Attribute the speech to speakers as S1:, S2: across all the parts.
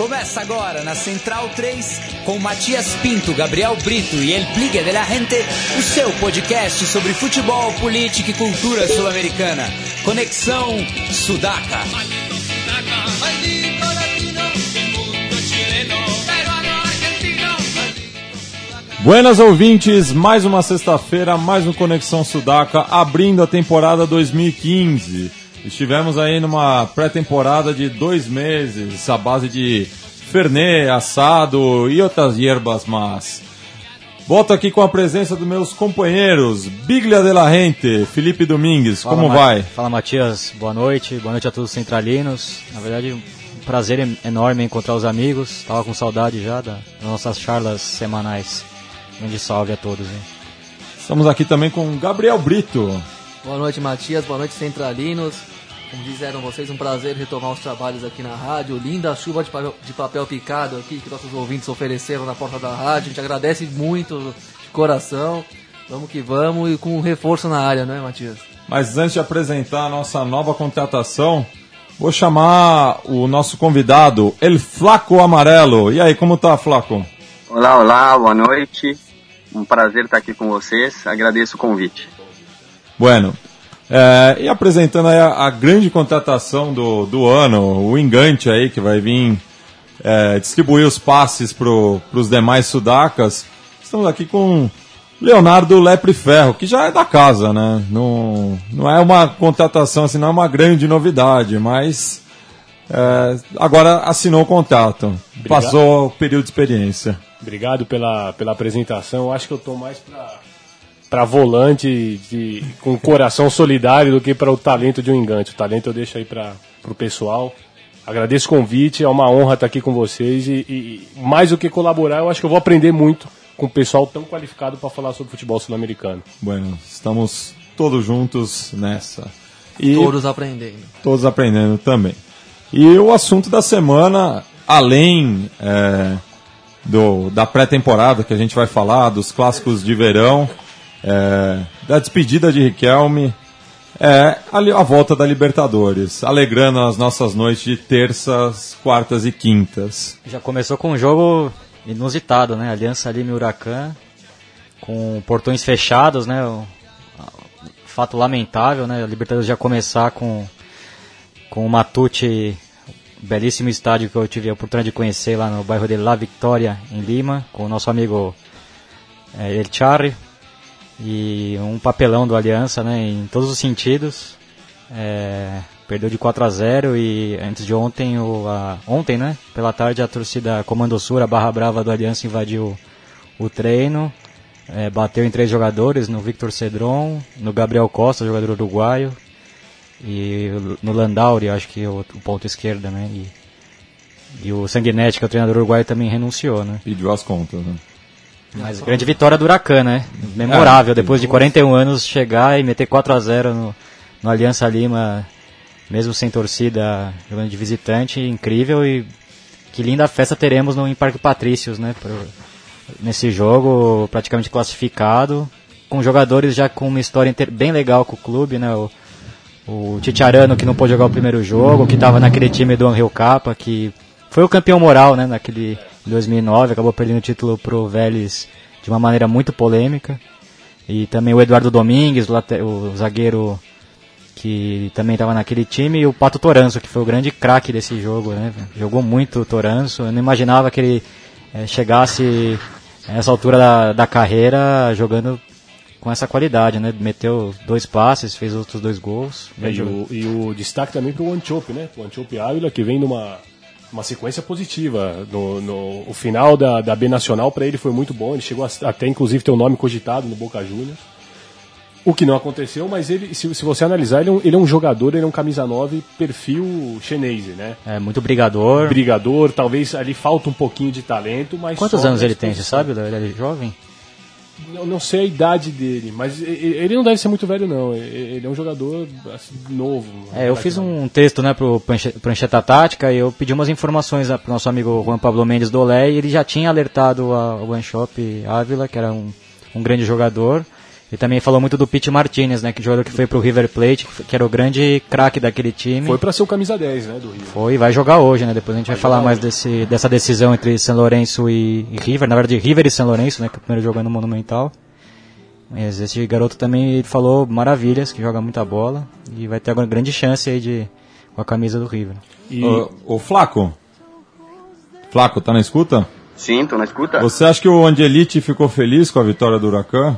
S1: Começa agora na Central 3 com Matias Pinto, Gabriel Brito e El Pligue de la Gente, o seu podcast sobre futebol, política e cultura sul-americana. Conexão Sudaca.
S2: Buenas ouvintes, mais uma sexta-feira, mais um Conexão Sudaca, abrindo a temporada 2015. Estivemos aí numa pré-temporada de dois meses, à base de fernet, assado e outras hierbas mas. Volto aqui com a presença dos meus companheiros, Biglia de la Gente, Felipe Domingues,
S3: Fala,
S2: como
S3: Ma-
S2: vai?
S3: Fala Matias, boa noite, boa noite a todos os centralinos. Na verdade, um prazer enorme encontrar os amigos. Tava com saudade já da- das nossas charlas semanais. Grande salve a todos. Hein?
S2: Estamos aqui também com Gabriel Brito.
S4: Boa noite, Matias. Boa noite, Centralinos. Como disseram vocês, um prazer retomar os trabalhos aqui na rádio. Linda chuva de papel, de papel picado aqui que nossos ouvintes ofereceram na porta da rádio. A gente agradece muito de coração. Vamos que vamos e com um reforço na área, não é, Matias?
S2: Mas antes de apresentar a nossa nova contratação, vou chamar o nosso convidado, El Flaco Amarelo. E aí, como tá, Flaco?
S5: Olá, olá, boa noite. Um prazer estar aqui com vocês. Agradeço o convite.
S2: Bueno. É, e apresentando aí a, a grande contratação do, do ano, o Engante aí, que vai vir é, distribuir os passes para os demais sudacas. Estamos aqui com Leonardo Lepre Ferro, que já é da casa, né? Não, não é uma contratação, assim, não é uma grande novidade, mas é, agora assinou o contrato. Passou o período de experiência.
S6: Obrigado pela, pela apresentação. Acho que eu tô mais pra, pra volante de, com coração solidário do que para o talento de um engante. O talento eu deixo aí para o pessoal. Agradeço o convite, é uma honra estar aqui com vocês e, e mais do que colaborar, eu acho que eu vou aprender muito com o pessoal tão qualificado para falar sobre futebol sul-americano.
S2: Bueno, estamos todos juntos nessa. E
S4: Todos aprendendo.
S2: todos aprendendo também. E o assunto da semana, além é, do, da pré-temporada que a gente vai falar, dos clássicos de verão, é, da despedida de Riquelme, é a, volta da Libertadores, alegrando as nossas noites de terças, quartas e quintas.
S3: Já começou com um jogo inusitado, né? Aliança Lima e Huracan, com portões fechados, né? Fato lamentável, né? A Libertadores já começar com, com o Matute, belíssimo estádio que eu tive a oportunidade de conhecer lá no bairro de La Victoria, em Lima, com o nosso amigo eh, El Charri, e um papelão do Aliança, né? Em todos os sentidos. É, perdeu de 4 a 0 e antes de ontem, o, a- ontem, né? Pela tarde, a torcida Comando Sul, a Barra Brava do Aliança invadiu o treino, é, bateu em três jogadores, no Victor Cedron, no Gabriel Costa, jogador uruguaio, e no Landauri, acho que o, o ponto esquerda, né? E, e o Sanguinetti, que é o treinador uruguaio, também renunciou, né?
S2: Pediu as contas, né?
S3: Mas grande vitória do Huracan, né? Memorável, depois de 41 anos chegar e meter 4 a 0 no, no Aliança Lima, mesmo sem torcida, jogando de visitante, incrível e que linda festa teremos no em Parque Patrícios, né? pro- nesse jogo, praticamente classificado, com jogadores já com uma história bem legal com o clube, né? O, o Titiarano que não pôde jogar o primeiro jogo, que estava naquele time do Angel Capa, que foi o campeão moral, né, naquele em 2009, acabou perdendo o título pro Vélez de uma maneira muito polêmica. E também o Eduardo Domingues, o, zagueiro que também estava naquele time, e o Pato Toranço, que foi o grande craque desse jogo, né? Jogou muito o Toranço, eu não imaginava que ele eh, chegasse a essa altura da, da carreira jogando com essa qualidade, né? Meteu dois passes, fez outros dois gols.
S6: É, e, o, e o destaque também para o Anchope, né? O Anchope Ávila, que vem numa uma sequência positiva. No, no o final da, da B Nacional para ele foi muito bom. Ele chegou a, até, inclusive, ter o nome cogitado no Boca Juniors. O que não aconteceu, mas ele, se, se você analisar, ele é, um, ele é um jogador, ele é um camisa 9 perfil chinês, né?
S3: É, muito brigador.
S6: Brigador, talvez ali falta um pouquinho de talento, mas.
S3: Quantos anos ele tem, você sabe? Ele é jovem?
S6: Eu não sei a idade dele, mas ele não deve ser muito velho, não. Ele é um jogador assim, novo.
S3: É, eu fiz um texto né, pro Pranche- Prancheta Tática e eu pedi umas informações né, pro nosso amigo Juan Pablo Mendes do Olé e ele já tinha alertado a- o One Shop Ávila, que era um, um grande jogador. E também falou muito do Pete Martinez, né? Que jogador que foi pro River Plate, que, era o grande craque daquele time.
S6: Foi pra ser o camisa 10, né, do Rio.
S3: Foi, vai jogar hoje, né? Depois a gente vai, falar mais desse, dessa decisão entre São Lourenço e, e River. Na verdade, River e São Lourenço, né? Que é o primeiro jogo é no Monumental. Mas esse garoto também falou maravilhas, que joga muita bola. E vai ter uma grande chance aí de com a camisa do River.
S6: E
S2: Ô, ô, Flaco. Flaco, tá na escuta?
S5: Sim, tô na escuta.
S2: Você acha que o Angelite ficou feliz com a vitória do Huracan?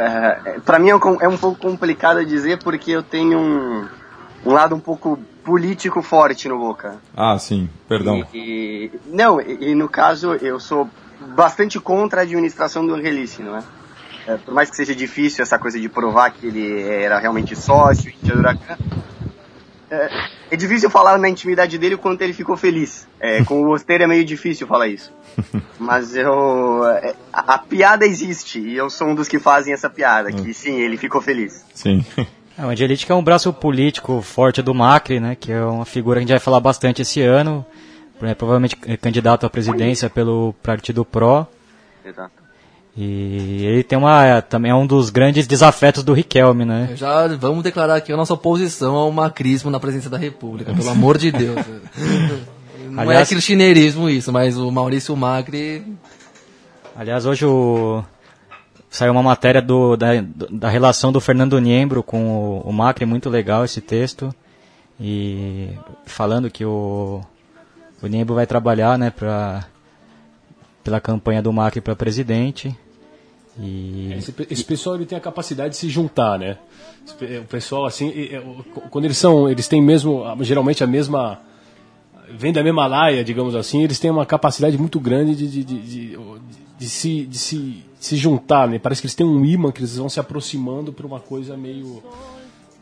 S5: É, para mim é um, é um pouco complicado dizer porque eu tenho um, um lado um pouco político forte no Boca.
S2: Ah, sim, perdão.
S5: E, e- não, e, e no caso eu sou bastante contra a administração do Angelici, não é? É, Por mais que seja difícil essa coisa de provar que ele era realmente sócio, do Huracan, é, é difícil falar na intimidade dele o quanto ele ficou feliz. É, com o Osteiro é meio difícil falar isso. Mas eu. é, A, a piada existe e eu sou um dos que fazem essa piada, que sim, ele ficou feliz.
S2: Sim.
S3: É, o Angelite que é um braço político forte do Macri, né? Que é uma figura que a gente vai falar bastante esse ano. É, provavelmente é candidato à presidência pelo Partido PRO.
S5: Exato.
S3: E ele tem uma, é, também é um dos grandes desafetos do Riquelme, né?
S4: Já vamos declarar aqui a nossa oposição ao macrismo na presidência da República, pelo amor de Deus. Não é
S3: Aliás-
S4: kirchneirismo isso, mas o Maurício Macri
S3: Aliás, hoje o... saiu uma matéria do, da, da relação do Fernando Niembro com o, o Macri, muito legal esse texto. E falando que o, o Niembro vai trabalhar né, pra, pela campanha do Macri para presidente. E
S6: esse, pe- esse pessoal ele tem a capacidade de se juntar, né? Esse O pessoal assim, quando eles são, eles têm mesmo geralmente a mesma vem da mesma laia, digamos assim, eles têm uma capacidade muito grande de, de, de, de- de se, de se, se juntar, né? Parece que eles têm um imã que eles vão se aproximando para uma coisa meio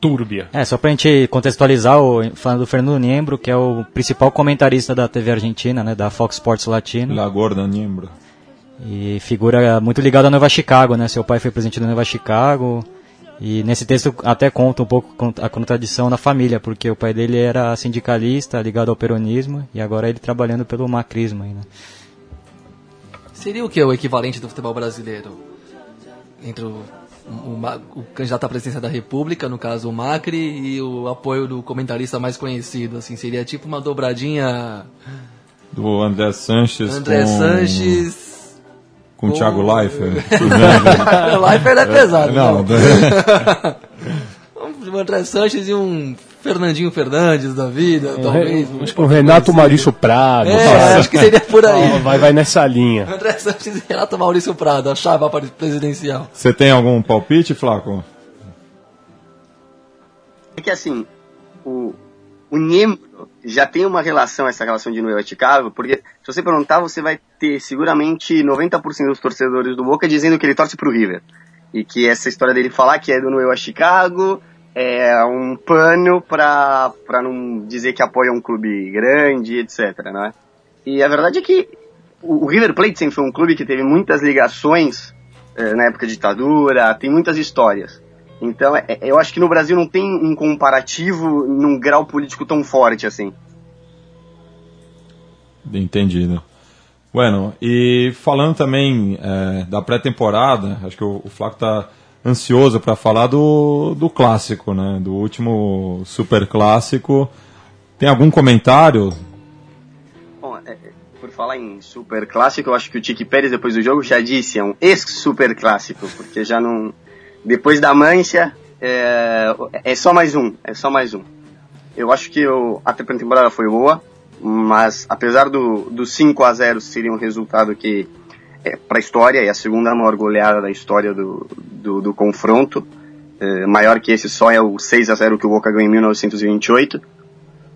S6: túrbia.
S3: É, só pra gente contextualizar, o, falando do Fernando Niembro, que é o principal comentarista da TV Argentina, né, da Fox Sports Latino.
S2: La Gorda Niembro.
S3: E figura muito ligada à Nova Chicago, né? Seu pai foi presidente da Nova Chicago. E nesse texto até conta um pouco a contradição na família, porque o pai dele era sindicalista, ligado ao peronismo, e agora ele trabalhando pelo macrismo. Aí, né?
S4: seria o que o equivalente do futebol brasileiro? Entre o, o o candidato à presidência da República, no caso o Macri, e o apoio do comentarista mais conhecido, assim, seria tipo uma dobradinha
S2: Do André Sanches
S4: André
S2: com,
S4: Sanches...
S2: com o Thiago Leifert.
S4: Leifert é pesado,
S2: Não,
S4: não. Um André Sanches e um Fernandinho Fernandes da vida, talvez. um
S6: o Renato Maurício Prado.
S4: É, acho que seria por aí.
S6: Vai, vai nessa linha.
S4: André Sanches e Renato Maurício Prado, a chapa presidencial.
S2: Você tem algum palpite, Flaco?
S5: É que assim, o, o Niembro já tem uma relação, essa relação de Noel Chicago, porque se você perguntar, você vai ter seguramente 90% dos torcedores do Boca dizendo que ele torce pro River. E que essa história dele falar que é do Noel a Chicago é um pano pra não dizer que apoia um clube grande, etc, não é? E a verdade é que o, River Plate sempre foi um clube que teve muitas ligações eh, na época da ditadura, tem muitas histórias. Então, é- é- eu acho que no Brasil não tem um comparativo num grau político tão forte assim.
S2: Entendido. Bueno, e falando também é, da pré-temporada, acho que o, o Flaco está ansioso para falar do, do clássico, né? Do último super clássico. Tem algum comentário?
S5: Bom, é, é, por falar em super clássico, eu acho que o Tiki Pérez depois do jogo já disse, é um ex-super clássico, porque já não. Depois da mancha, é, é só mais um, é só mais um. Eu acho que o, a pré-temporada foi boa, mas apesar do, do 5 a 0 seria um resultado que é, para a história, é a segunda maior goleada da história do, do, do confronto. É, maior que esse só é o 6 a 0 que o Boca ganhou em 1928.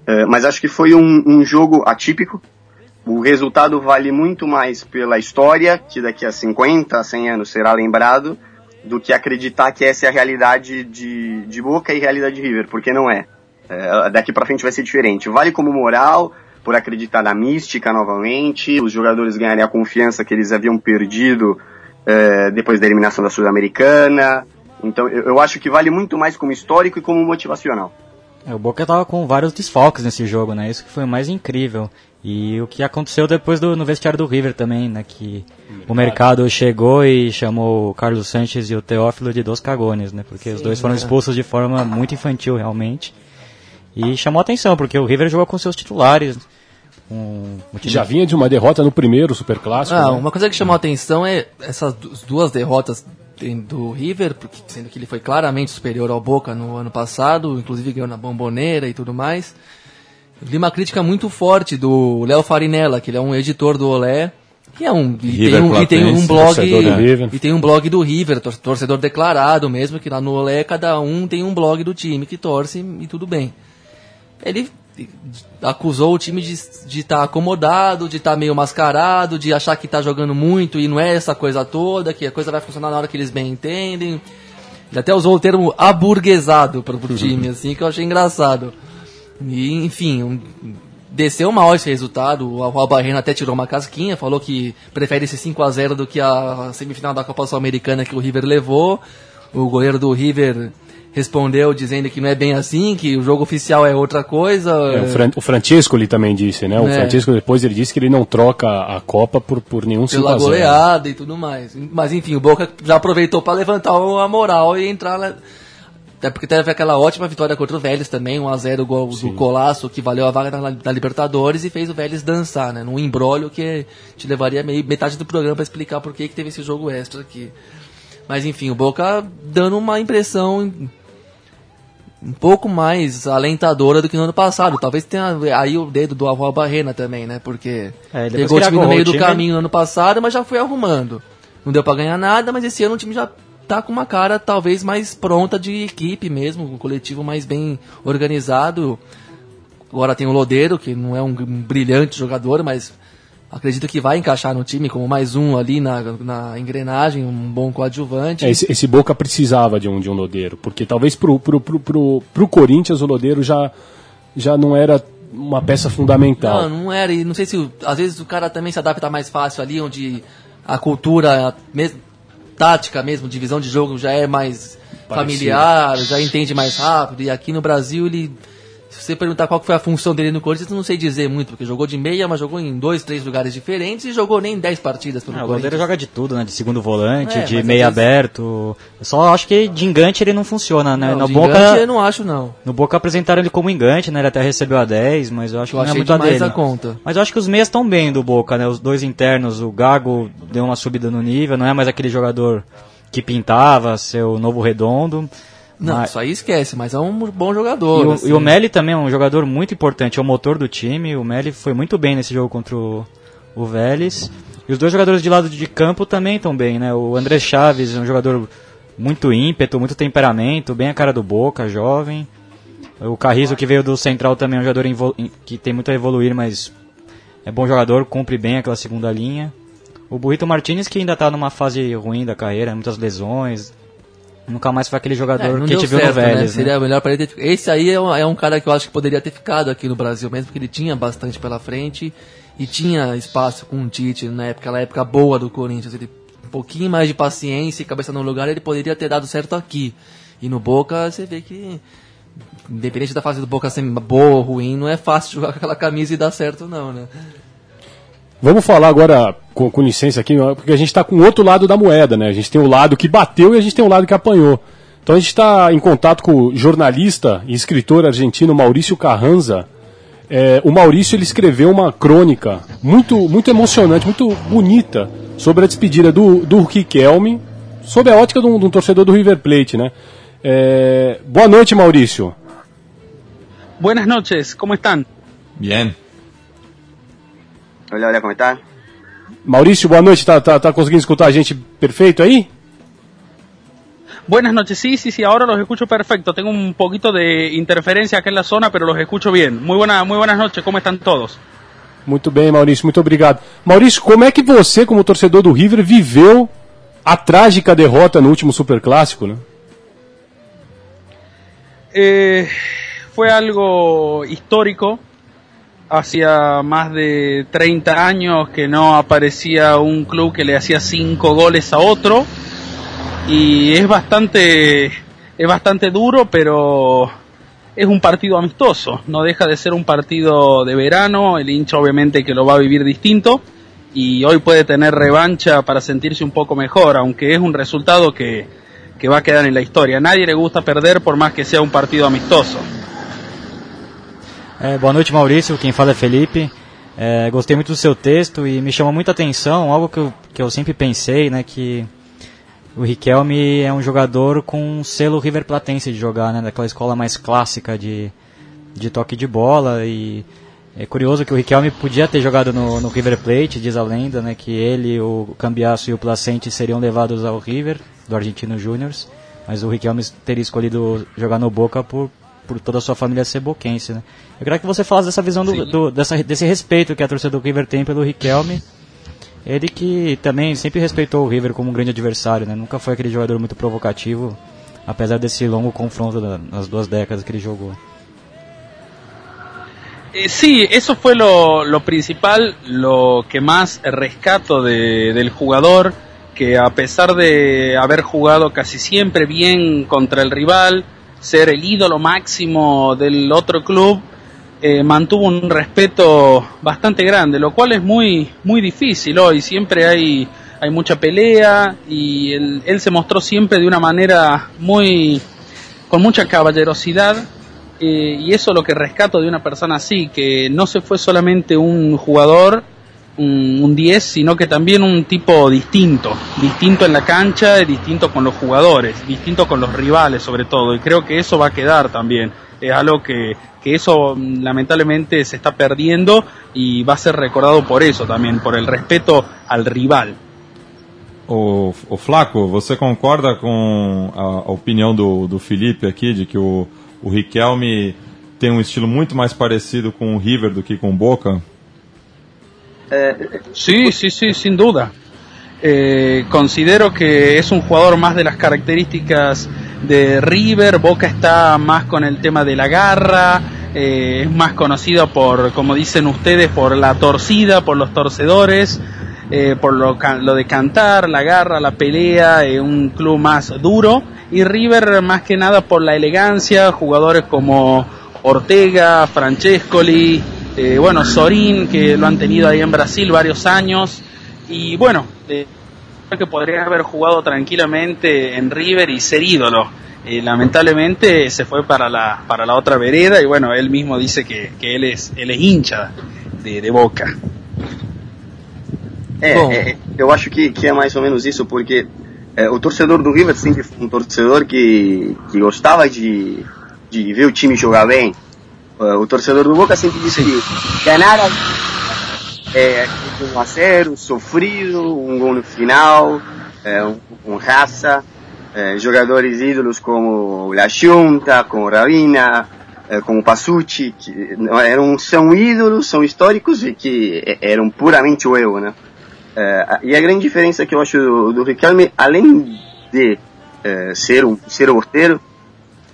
S5: É, mas acho que foi um, um jogo atípico. O resultado vale muito mais pela história, que daqui a 50, 100 anos será lembrado, do que acreditar que essa é a realidade de, de Boca e realidade de River, porque não é. É, daqui para frente vai ser diferente. Vale como moral, por acreditar na mística novamente, os jogadores ganharem a confiança que eles haviam perdido é, depois da eliminação da Sul-Americana. Então eu, eu acho que vale muito mais como histórico e como motivacional.
S3: É, o Boca tava com vários desfalques nesse jogo, né? Isso que foi o mais incrível. E o que aconteceu depois do, no vestiário do River também, né? Que o mercado chegou e chamou o Carlos Sanches e o Teófilo de dos cagones, né? Porque Sim, os dois foram é. expulsos de forma muito infantil, realmente. E chamou atenção, porque o River jogou com seus titulares.
S6: Um, Já vinha de uma derrota no primeiro Super Clássico.
S4: Ah, né? Uma coisa que chamou atenção é essas duas derrotas do River, porque, sendo que ele foi claramente superior ao Boca no ano passado, inclusive ganhou na bomboneira e tudo mais. Eu vi uma crítica muito forte do Léo Farinella, que ele é um editor do Olé, que é um e tem um, e tem um blog e tem um blog do River, torcedor declarado mesmo, que lá no Olé cada um tem um blog do time que torce e tudo bem. Ele acusou o time de estar tá acomodado, de estar tá meio mascarado, de achar que está jogando muito e não é essa coisa toda, que a coisa vai funcionar na hora que eles bem entendem. Ele até usou o termo aburguesado para o time, assim, que eu achei engraçado. E, enfim, um, desceu mal esse resultado. O Albarrena até tirou uma casquinha, falou que prefere esse 5 a 0 do que a semifinal da Copa Sul-Americana que o River levou. O goleiro do River respondeu dizendo que não é bem assim, que o jogo oficial é outra coisa.
S6: É, o, Fran o Francesco ele também disse, né? O é. Francesco depois ele disse que ele não troca a Copa por, por nenhum
S4: Pela goleada e tudo mais. Mas enfim, o Boca já aproveitou para levantar a moral e entrar lá. Até porque teve aquela ótima vitória contra o Vélez também, 1x0 gol do Colasso, que valeu a vaga da, da, Libertadores e fez o Vélez dançar, né? Num embrólio que te levaria meio, metade do programa para explicar por que, que teve esse jogo extra aqui. Mas enfim, o Boca dando uma impressão um pouco mais alentadora do que no ano passado. Talvez tenha aí o dedo do Avó Barrena também, né? Porque é, pegou o time no meio do caminho no ano passado, mas já foi arrumando. Não deu para ganhar nada, mas esse ano o time já tá com uma cara talvez mais pronta de equipe mesmo, um coletivo mais bem organizado. Agora tem o Lodeiro, que não é um brilhante jogador, mas acredito que vai encaixar no time como mais um ali na, na engrenagem, um bom coadjuvante.
S6: É, esse, esse, Boca precisava de um, de um Lodeiro, porque talvez pro, pro, pro, pro, pro Corinthians o Lodeiro já, já não era uma peça fundamental.
S4: Não, não era, e não sei se às vezes o cara também se adapta mais fácil ali, onde a cultura, mesmo, tática mesmo, divisão de jogo já é mais familiar, já entende mais rápido, e aqui no Brasil ele se você perguntar qual foi a função dele no Corinthians, eu não sei dizer muito, porque jogou de meia, mas jogou em dois, três lugares diferentes e jogou nem dez partidas pelo
S3: ah, Corinthians. O goleiro joga de tudo, né? De segundo volante, é, de meia aberto. Eu só acho que de engante ele não funciona, né?
S4: Não, no Boca, engante eu não acho, não.
S3: No Boca apresentaram ele como engante, né? Ele até recebeu a 10, mas eu acho eu que não é muito a dele.
S4: A conta.
S3: Mas eu acho que os meias estão bem do Boca, né? Os dois internos, o Gago deu uma subida no nível, não é mais aquele jogador que pintava, seu novo redondo.
S4: Não, mas... isso aí esquece, mas é um bom jogador.
S3: E o, assim. e o Melli também é um jogador muito importante, é o motor do time. O Melli foi muito bem nesse jogo contra o, o Vélez. E os dois jogadores de lado de campo também estão bem, né? O André Chaves é um jogador muito ímpeto, muito temperamento, bem a cara do Boca, jovem. O Carrizo, que veio do Central, também é um jogador que tem muito a evoluir, mas é bom jogador, cumpre bem aquela segunda linha. O Burrito Martinez, que ainda está numa fase ruim da carreira, muitas lesões, Nunca mais foi aquele jogador é, que a gente viu no Vélez. Né?
S4: Seria melhor para ele ter... Esse aí é um, é um, cara que eu acho que poderia ter ficado aqui no Brasil mesmo, porque ele tinha bastante pela frente e tinha espaço com o Tite na época, na época boa do Corinthians. Ele, um pouquinho mais de paciência e cabeça no lugar, ele poderia ter dado certo aqui. E no Boca você vê que, independente da fase do Boca ser boa ou ruim, não é fácil jogar com aquela camisa e dar certo, não, né?
S6: Vamos falar agora, com, com licença aqui, porque a gente está com o outro lado da moeda, né? A gente tem o lado que bateu e a gente tem o lado que apanhou. Então a gente está em contato com o jornalista e escritor argentino Maurício Carranza. É, o Maurício ele escreveu uma crônica muito, muito emocionante, muito bonita sobre a despedida do, do Riquelme, sob a ótica de um, de um torcedor do River Plate, né? É, boa noite, Maurício.
S7: Buenas noches, como estão?
S2: Bien.
S5: Hola, hola, ¿cómo están?
S6: Maurício, boa noite. Tá, tá, tá conseguindo escutar a gente perfeito aí?
S7: Buenas noches, sí, sí, sí, ahora los escucho perfecto. Tengo un poquito de interferencia acá en la zona, pero los escucho bien. Muy, buena, muy buenas noches, ¿cómo están todos?
S6: Muito bem, Maurício, muito obrigado. Maurício, como é que você, como torcedor do River, viveu a trágica derrota no último Superclássico, né?
S7: Eh, fue algo histórico, hacía más de 30 años que no aparecía un club que le hacía cinco goles a otro y es bastante es bastante duro pero es un partido amistoso, no deja de ser un partido de verano, el hincha obviamente que lo va a vivir distinto y hoy puede tener revancha para sentirse un poco mejor, aunque es un resultado que, que va a quedar en la historia. A nadie le gusta perder por más que sea um partido amistoso.
S3: É, boa noite, Maurício. Quem fala é Felipe. É, gostei muito do seu texto e me chamou muita atenção, algo que eu, que eu sempre pensei, né, que o Riquelme é um jogador com um selo River Platense de jogar, né? Daquela escola mais clássica de, de toque de bola. E é curioso que o Riquelme podia ter jogado no, no River Plate, diz a lenda, né? Que ele, o Cambiasso e o Placente seriam levados ao River, do Argentino Júnior. Mas o Riquelme teria escolhido jogar no Boca por, por toda a sua família ser boquense, né? Eu queria que você falasse dessa visão do, do, dessa, desse respeito que a torcida do River tem pelo Riquelme ele que também sempre respeitou o River como um grande adversário, né? Nunca foi aquele jogador muito provocativo, apesar desse longo confronto nas duas décadas que ele jogou.
S7: Eh, sí, eso fue lo, lo, principal, lo que más rescato de, del jugador, que a pesar de haber jugado casi siempre bien contra el rival, ser el ídolo máximo del otro club, eh, mantuvo un respeto bastante grande, lo cual es muy, muy difícil hoy. Siempre hay, hay mucha pelea y él, él se mostró siempre de una manera muy, con mucha caballerosidad. Eh, y eso es lo que rescato de una persona así, que no se fue solamente un jugador, un 10, sino que también un tipo distinto, distinto en la cancha, distinto con los jugadores, distinto con los rivales sobre todo, y creo que eso va a quedar también. Es algo que, que eso lamentablemente se está perdiendo y va a ser recordado por eso también, por el respeto al rival.
S2: O, o Flaco, você concorda com a, a opinião do, do Felipe aqui, de que o, o Riquelme tem um estilo muito mais parecido com o River do que com o Boca?
S7: Sí, sí, sí, sin duda. Eh, considero que es un jugador más de las características de River, Boca está más con el tema de la garra, eh, es más conocido por, como dicen ustedes, por la torcida, por los torcedores, eh, por lo, lo, de cantar, la garra, la pelea, eh, un club más duro, y River más que nada por la elegancia, jugadores como Ortega, Francescoli, eh, bueno, Sorín, que lo han tenido ahí en Brasil varios años, y bueno, eh, que podría haber jugado tranquilamente en River y ser ídolo. Eh, lamentablemente se fue para la, para la otra vereda y bueno, él mismo dice que, que él, es, él es hincha de, de Boca.
S5: É, é, eu acho que, que é mais ou menos isso, porque é, o torcedor do River sempre foi um torcedor que, que gostava de, de ver o time jogar bem. O torcedor do Boca sempre disse que ganhar é, 1 a 0, sofrido, um gol no final, é, um, um raça, é, jogadores ídolos como La Junta, como Ravina, é, como Passucci, que eram, são ídolos, são históricos e que eram puramente o eu, né? É, e a grande diferença que eu acho do, do Riquelme, além de é, ser um ser horteiro,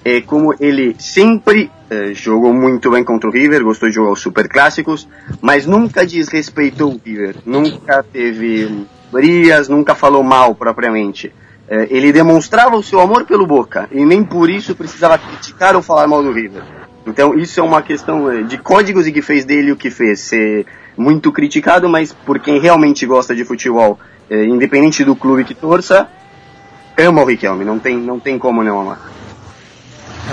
S5: é como ele sempre eh, jogou muito bem contra o River, gostou de jogar os super clássicos, mas nunca desrespeitou o River, nunca teve brigas, nunca falou mal propriamente. Eh, ele demonstrava o seu amor pelo Boca e nem por isso precisava criticar ou falar mal do River. Então isso é uma questão eh, de códigos e que fez dele o que fez, ser muito criticado, mas por quem realmente gosta de futebol, independente do clube que torça, ama o Riquelme, não tem, não tem como não amar.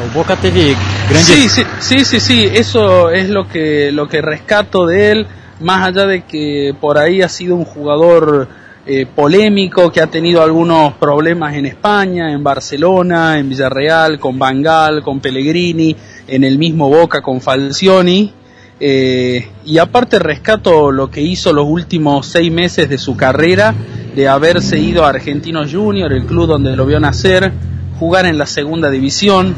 S3: El Boca.
S7: Sí, sí, sí, sí, sí, eso es lo que, lo que rescato de él, más allá de que por ahí ha sido un jugador eh, polémico, que ha tenido algunos problemas en España, en Barcelona, en Villarreal, con Bangal, con Pellegrini, en el mismo Boca con Falcioni. Eh, y aparte rescato lo que hizo los últimos seis meses de su carrera, de haberse ido a Argentinos Junior, el club donde lo vio nacer, jugar en la segunda división,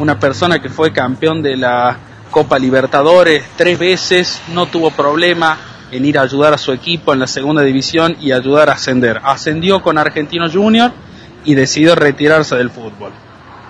S7: una persona que fue campeón de la Copa Libertadores tres veces, no tuvo problema en ir a ayudar a su equipo en la segunda división y ayudar a ascender. Ascendió con Argentino Junior y decidió retirarse del fútbol.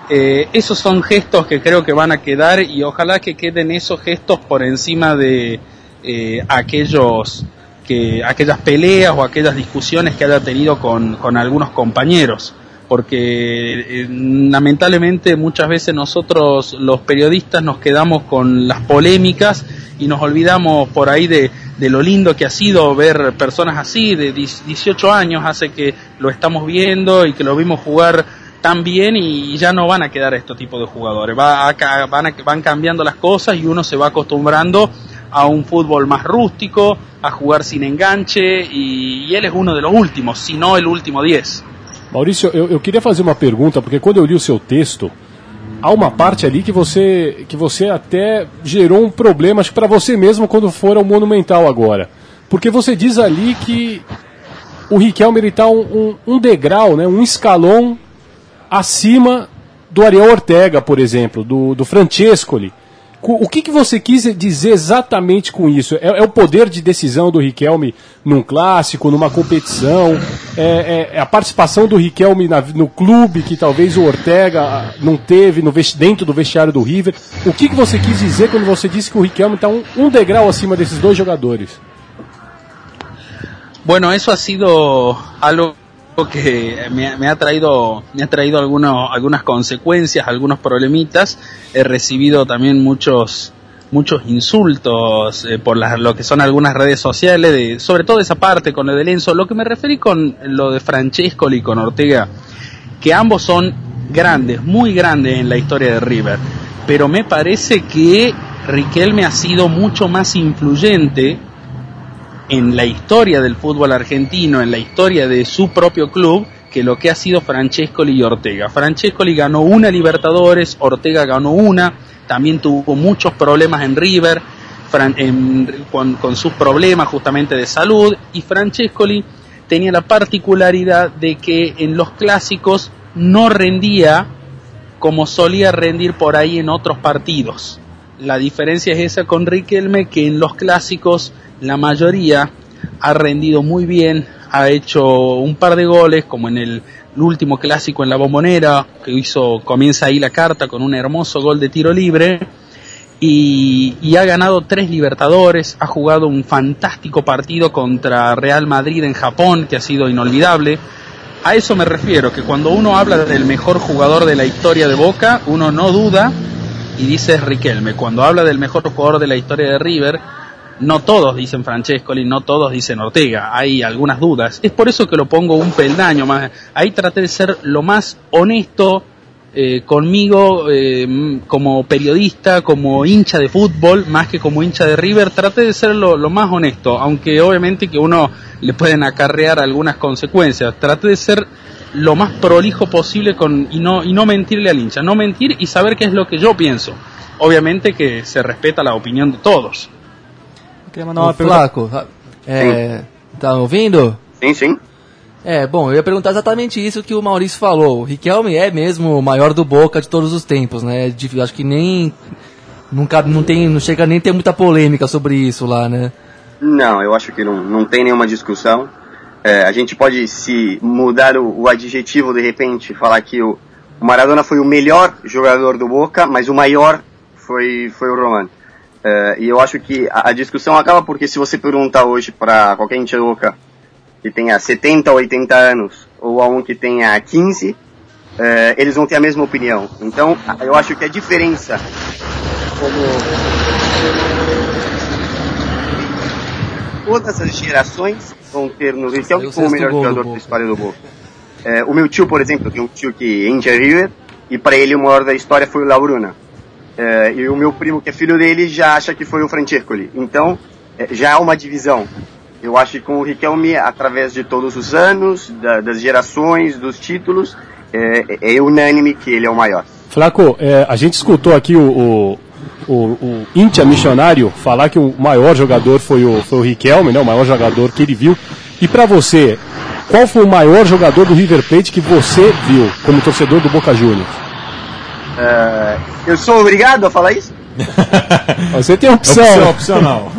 S7: Eh, esos son gestos que creo que van a quedar y ojalá que queden esos gestos por encima de eh, aquellos que aquellas peleas o aquellas discusiones que haya tenido con, con algunos compañeros porque eh, lamentablemente muchas veces nosotros los periodistas nos quedamos con las polémicas y nos olvidamos por ahí de, de lo lindo que ha sido ver personas así, de 18 años hace que lo estamos viendo y que lo vimos jugar tan bien y ya no van a quedar este tipo de jugadores. Va van, a, van cambiando las cosas y uno se va acostumbrando a un fútbol más rústico, a jugar sin enganche y, él es uno de los últimos, si no el último 10.
S6: Maurício, eu, eu queria fazer uma pergunta, porque quando eu li o seu texto, há uma parte ali que você, que você até gerou um problema, acho para você mesmo, quando for ao Monumental agora. Porque você diz ali que o Riquelme está um, um, um, degrau, né, um escalão acima do Ariel Ortega, por exemplo, do, do Francescoli. O que, que você quis dizer exatamente com isso? É, é, o poder de decisão do Riquelme num clássico, numa competição? É, é, é a participação do Riquelme na, no clube que talvez o Ortega ah, não teve no, dentro do vestiário do River? O que, que você quis dizer quando você disse que o Riquelme está um, um degrau acima desses dois jogadores?
S7: Bueno, eso ha sido algo que me, ha traído me ha traído algunos, algunas consecuencias, algunos problemitas. He recibido también muchos muchos insultos eh, por lo que son algunas redes sociales, de, sobre todo esa parte con lo de Lenzo. Lo que me referí con lo de Francesco y con Ortega, que ambos son grandes, muy grandes en la historia de River. Pero me parece que Riquelme ha sido mucho más influyente en la historia del fútbol argentino, en la historia de su propio club, que lo que ha sido Francescoli y Ortega. Francescoli ganó una Libertadores, Ortega ganó una, también tuvo muchos problemas en River con, sus problemas justamente de salud y Francescoli tenía la particularidad de que en los clásicos no rendía como solía rendir por ahí en otros partidos. La diferencia es esa con Riquelme, que en los clásicos la mayoría ha rendido muy bien, ha hecho un par de goles, como en el, último clásico en la bombonera, que hizo, comienza ahí la carta con un hermoso gol de tiro libre, y, y, ha ganado tres Libertadores, ha jugado un fantástico partido contra Real Madrid en Japón, que ha sido inolvidable. A eso me refiero, que cuando uno habla del mejor jugador de la historia de Boca, uno no duda y dice Riquelme. Cuando habla del mejor jugador de la historia de River, no todos dicen Francescoli, no todos dicen Ortega, hay algunas dudas. Es por eso que lo pongo un peldaño más. Ahí traté de ser lo más honesto eh, conmigo eh, como periodista, como hincha de fútbol, más que como hincha de River, traté de ser lo, más honesto, aunque obviamente que uno le pueden acarrear algunas consecuencias. Traté de ser lo más prolijo posible con, y, no, y no mentirle al hincha, no mentir y saber qué es lo que yo pienso. Obviamente que se respeta la opinión de todos.
S4: Queria mandar uma pergunta. Flaco, é, tá ouvindo?
S5: Sim, sim.
S4: É, bom, eu ia perguntar exatamente isso que o Maurício falou. O Riquelme é mesmo o maior do Boca de todos os tempos, né? Acho que nem. Nunca, não, tem, não chega nem a ter muita polêmica sobre isso lá, né?
S5: Não, eu acho que não, não tem nenhuma discussão. É, a gente pode se mudar o, o, adjetivo de repente, falar que o, o Maradona foi o melhor jogador do Boca, mas o maior foi, foi o Romano. É, e eu acho que a, a, discussão acaba porque se você perguntar hoje para qualquer louca que tenha 70 ou 80 anos, ou a um que tenha 15, é, eles vão ter a mesma opinião. Então, eu acho que a diferença como todas as gerações vão ter no Riquelme como o melhor jogador da história do Boca. É, o meu tio, por exemplo, tem um tio que enche River, e para ele o maior da história foi o Labruna. É, e o meu primo, que é filho dele, já acha que foi o Francescoli. Então, é, já há uma divisão. Eu acho que com o Riquelme, através de todos os anos, da, das gerações, dos títulos, é, é, unânime que ele é o maior.
S6: Flaco, é, a gente escutou aqui o, o, o, o Intia missionário falar que o maior jogador foi o, foi o Riquelme, né, o maior jogador que ele viu. E para você, qual foi o maior jogador do River Plate que você viu como torcedor do Boca Juniors?
S5: Uh, eu sou obrigado a falar isso?
S6: Você tem opção. opção opcional.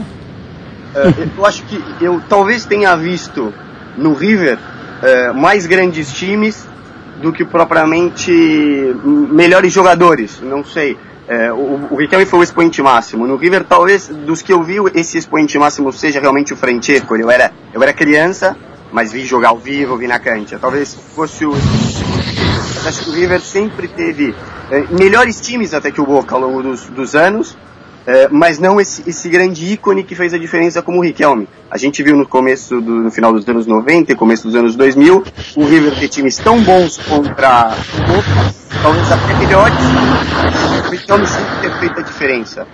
S5: Uh, eu acho que eu talvez tenha visto no River uh, mais grandes times do que propriamente melhores jogadores. Não sei. Uh, o, o Riquelme foi o expoente máximo. No River, talvez, dos que eu vi, esse expoente máximo seja realmente o Francesco. Eu era, eu era criança, mas vi jogar ao vivo, vi na cancha. Talvez fosse o acho que o River sempre teve é, melhores times até que o Boca ao longo dos, dos anos, é, mas não esse, esse, grande ícone que fez a diferença como o Riquelme. A gente viu no começo, do, no final dos anos 90 e começo dos anos 2000, o River ter times tão bons contra o talvez até melhores, o Riquelme sempre ter feito a diferença.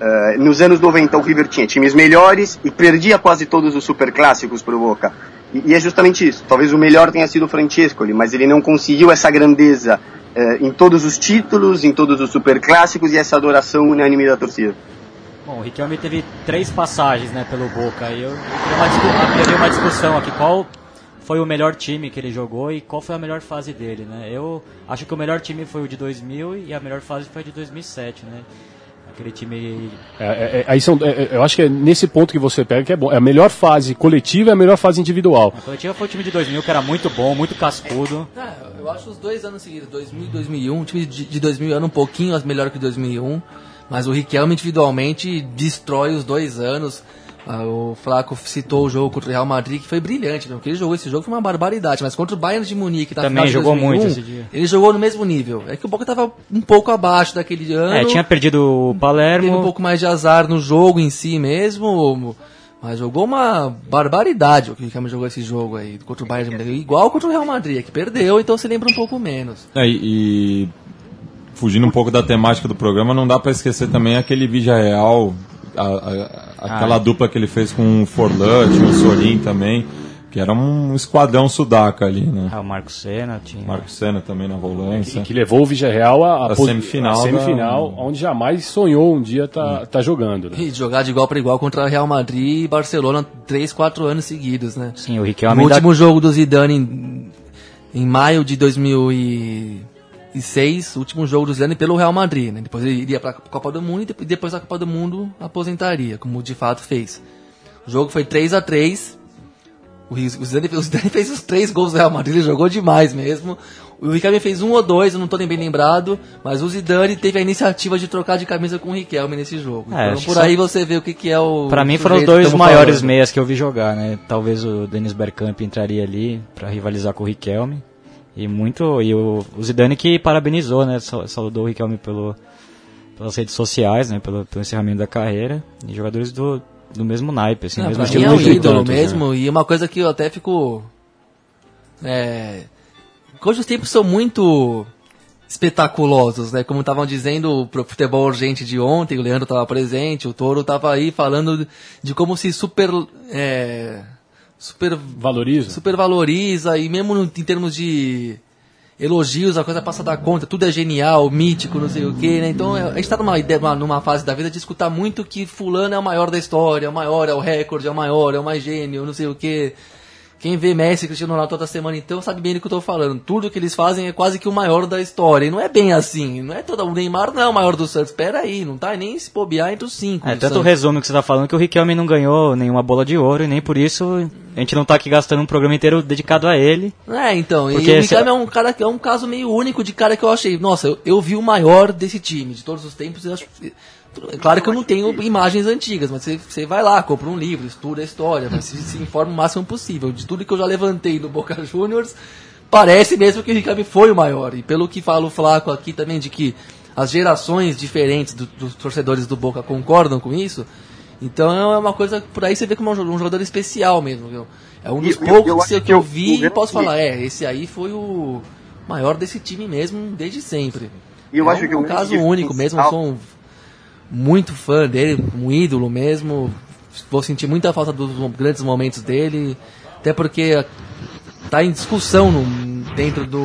S5: Uh, nos anos 90 o River tinha times melhores e perdia quase todos os superclássicos para o Boca. E, e, é justamente isso. Talvez o melhor tenha sido o Francescoli, mas ele não conseguiu essa grandeza uh, em todos os títulos, em todos os superclássicos e essa adoração unânime da torcida.
S3: Bom, o Riquelme teve três passagens né, pelo Boca. Eu, eu queria uma, uma discussão aqui. Qual foi o melhor time que ele jogou e qual foi a melhor fase dele, né? Eu acho que o melhor time foi o de 2000 e a melhor fase foi a de 2007, né? Aquele time.
S6: É, é, é aí são, é, é, eu acho que é nesse ponto que você pega que é bom. É a melhor fase coletiva e a melhor fase individual.
S3: A coletiva foi o time de 2000, que era muito bom, muito cascudo.
S4: eu acho os dois anos seguidos, 2000 e 2001. O time de, de 2000 era um pouquinho melhor que 2001. Mas o Riquelme individualmente destrói os dois anos. Ah, o Flaco citou o jogo contra o Real Madrid, que foi brilhante, porque ele jogou esse jogo, foi uma barbaridade. Mas contra o Bayern de Munique,
S3: tá também jogou 2001, muito esse dia.
S4: Ele jogou no mesmo nível. É que o Boca estava um pouco abaixo daquele ano.
S3: É, tinha perdido o Palermo.
S4: Teve um pouco mais de azar no jogo em si mesmo. Mas jogou uma barbaridade o que o jogou esse jogo aí contra o Bayern de Munique. Igual contra o Real Madrid, que perdeu, então você lembra um pouco menos.
S2: É, e fugindo um pouco da temática do programa, não dá para esquecer também aquele Vídeo Real a, a, aquela ah, dupla que ele fez com o Forlan, tinha o Sorin também, que era um esquadrão sudaca ali, né?
S3: Ah, o Marco Senna tinha.
S2: Marco Senna também na volância.
S6: Que, que levou o Villarreal a, a, a semifinal, a semifinal da... onde jamais sonhou um dia tá, hum. tá jogando. Né?
S4: E jogar de igual para igual contra Real Madrid e Barcelona 3, 4 anos seguidos, né?
S3: Sim, o Riquelme...
S4: No último jogo do Zidane em, em maio de 2000 e 2006, último jogo do Zidane pelo Real Madrid, né? Depois ele iria para a Copa do Mundo e depois da Copa do Mundo aposentaria, como de fato fez. O jogo foi 3 a 3 o Zidane, o Zidane fez os três gols do Real Madrid, ele jogou demais mesmo. O Riquelme fez um ou dois, eu não estou nem bem lembrado, mas o Zidane teve a iniciativa de trocar de camisa com o Riquelme nesse jogo. É, então por aí você vê o que, que é o.
S3: Para mim foram os dois maiores falando. meias que eu vi jogar, né? Talvez o Denis Bergkamp entraria ali para rivalizar com o Riquelme. E muito. E o, o Zidane que parabenizou, né? Saudou o Riquelme pelo, pelas redes sociais, né? Pelo, pelo encerramento da carreira. E jogadores do, do mesmo naipe, assim,
S4: Não,
S3: mesmo
S4: estilo é um ídolo tanto, mesmo. Né? E uma coisa que eu até fico. É. Hoje os tempos são muito espetaculosos, né? Como estavam dizendo pro futebol urgente de ontem, o Leandro estava presente, o Toro estava aí falando de como se super é, super
S6: valoriza.
S4: Super valoriza e mesmo em termos de elogios, a coisa passa da conta, tudo é genial, mítico, não sei o que, né? Então a gente está numa, numa, numa fase da vida de escutar muito que fulano é o maior da história, é o maior, é o recorde, é o maior, é o mais gênio, não sei o que. Quem vê Messi e Cristiano Ronaldo toda semana então sabe bem do que eu estou falando. Tudo que eles fazem é quase que o maior da história. E não é bem assim. Não é todo o Neymar não é o maior do Santos. Espera aí, não tá nem se bobear entre os cinco.
S3: É, tanto o resumo que você está falando que o Riquelme não ganhou nenhuma bola de ouro e nem por isso a gente não está aqui gastando um programa inteiro dedicado a ele.
S4: É, então. E o Riquelme é um cara que é um caso meio único de cara que eu achei. Nossa, eu, eu vi o maior desse time de todos os tempos. Eu acho, claro que eu não tenho imagens antigas, mas você, você vai lá, compra um livro, estuda a história, mas se, se informa o máximo possível. De tudo que eu já levantei no Boca Juniors, parece mesmo que o Ricardo foi o maior. E pelo que fala o Flaco aqui também, de que as gerações diferentes do, dos torcedores do Boca concordam com isso, então é uma coisa, por aí você vê como um, um jogador especial mesmo, viu? É um dos poucos eu, eu, que eu vi e posso falar, é, esse aí foi o maior desse time mesmo desde sempre. E eu é acho um, que um caso único mesmo, um muito fã dele, um ídolo mesmo. Vou sentir muita falta dos grandes momentos dele, até porque está em discussão no, dentro do,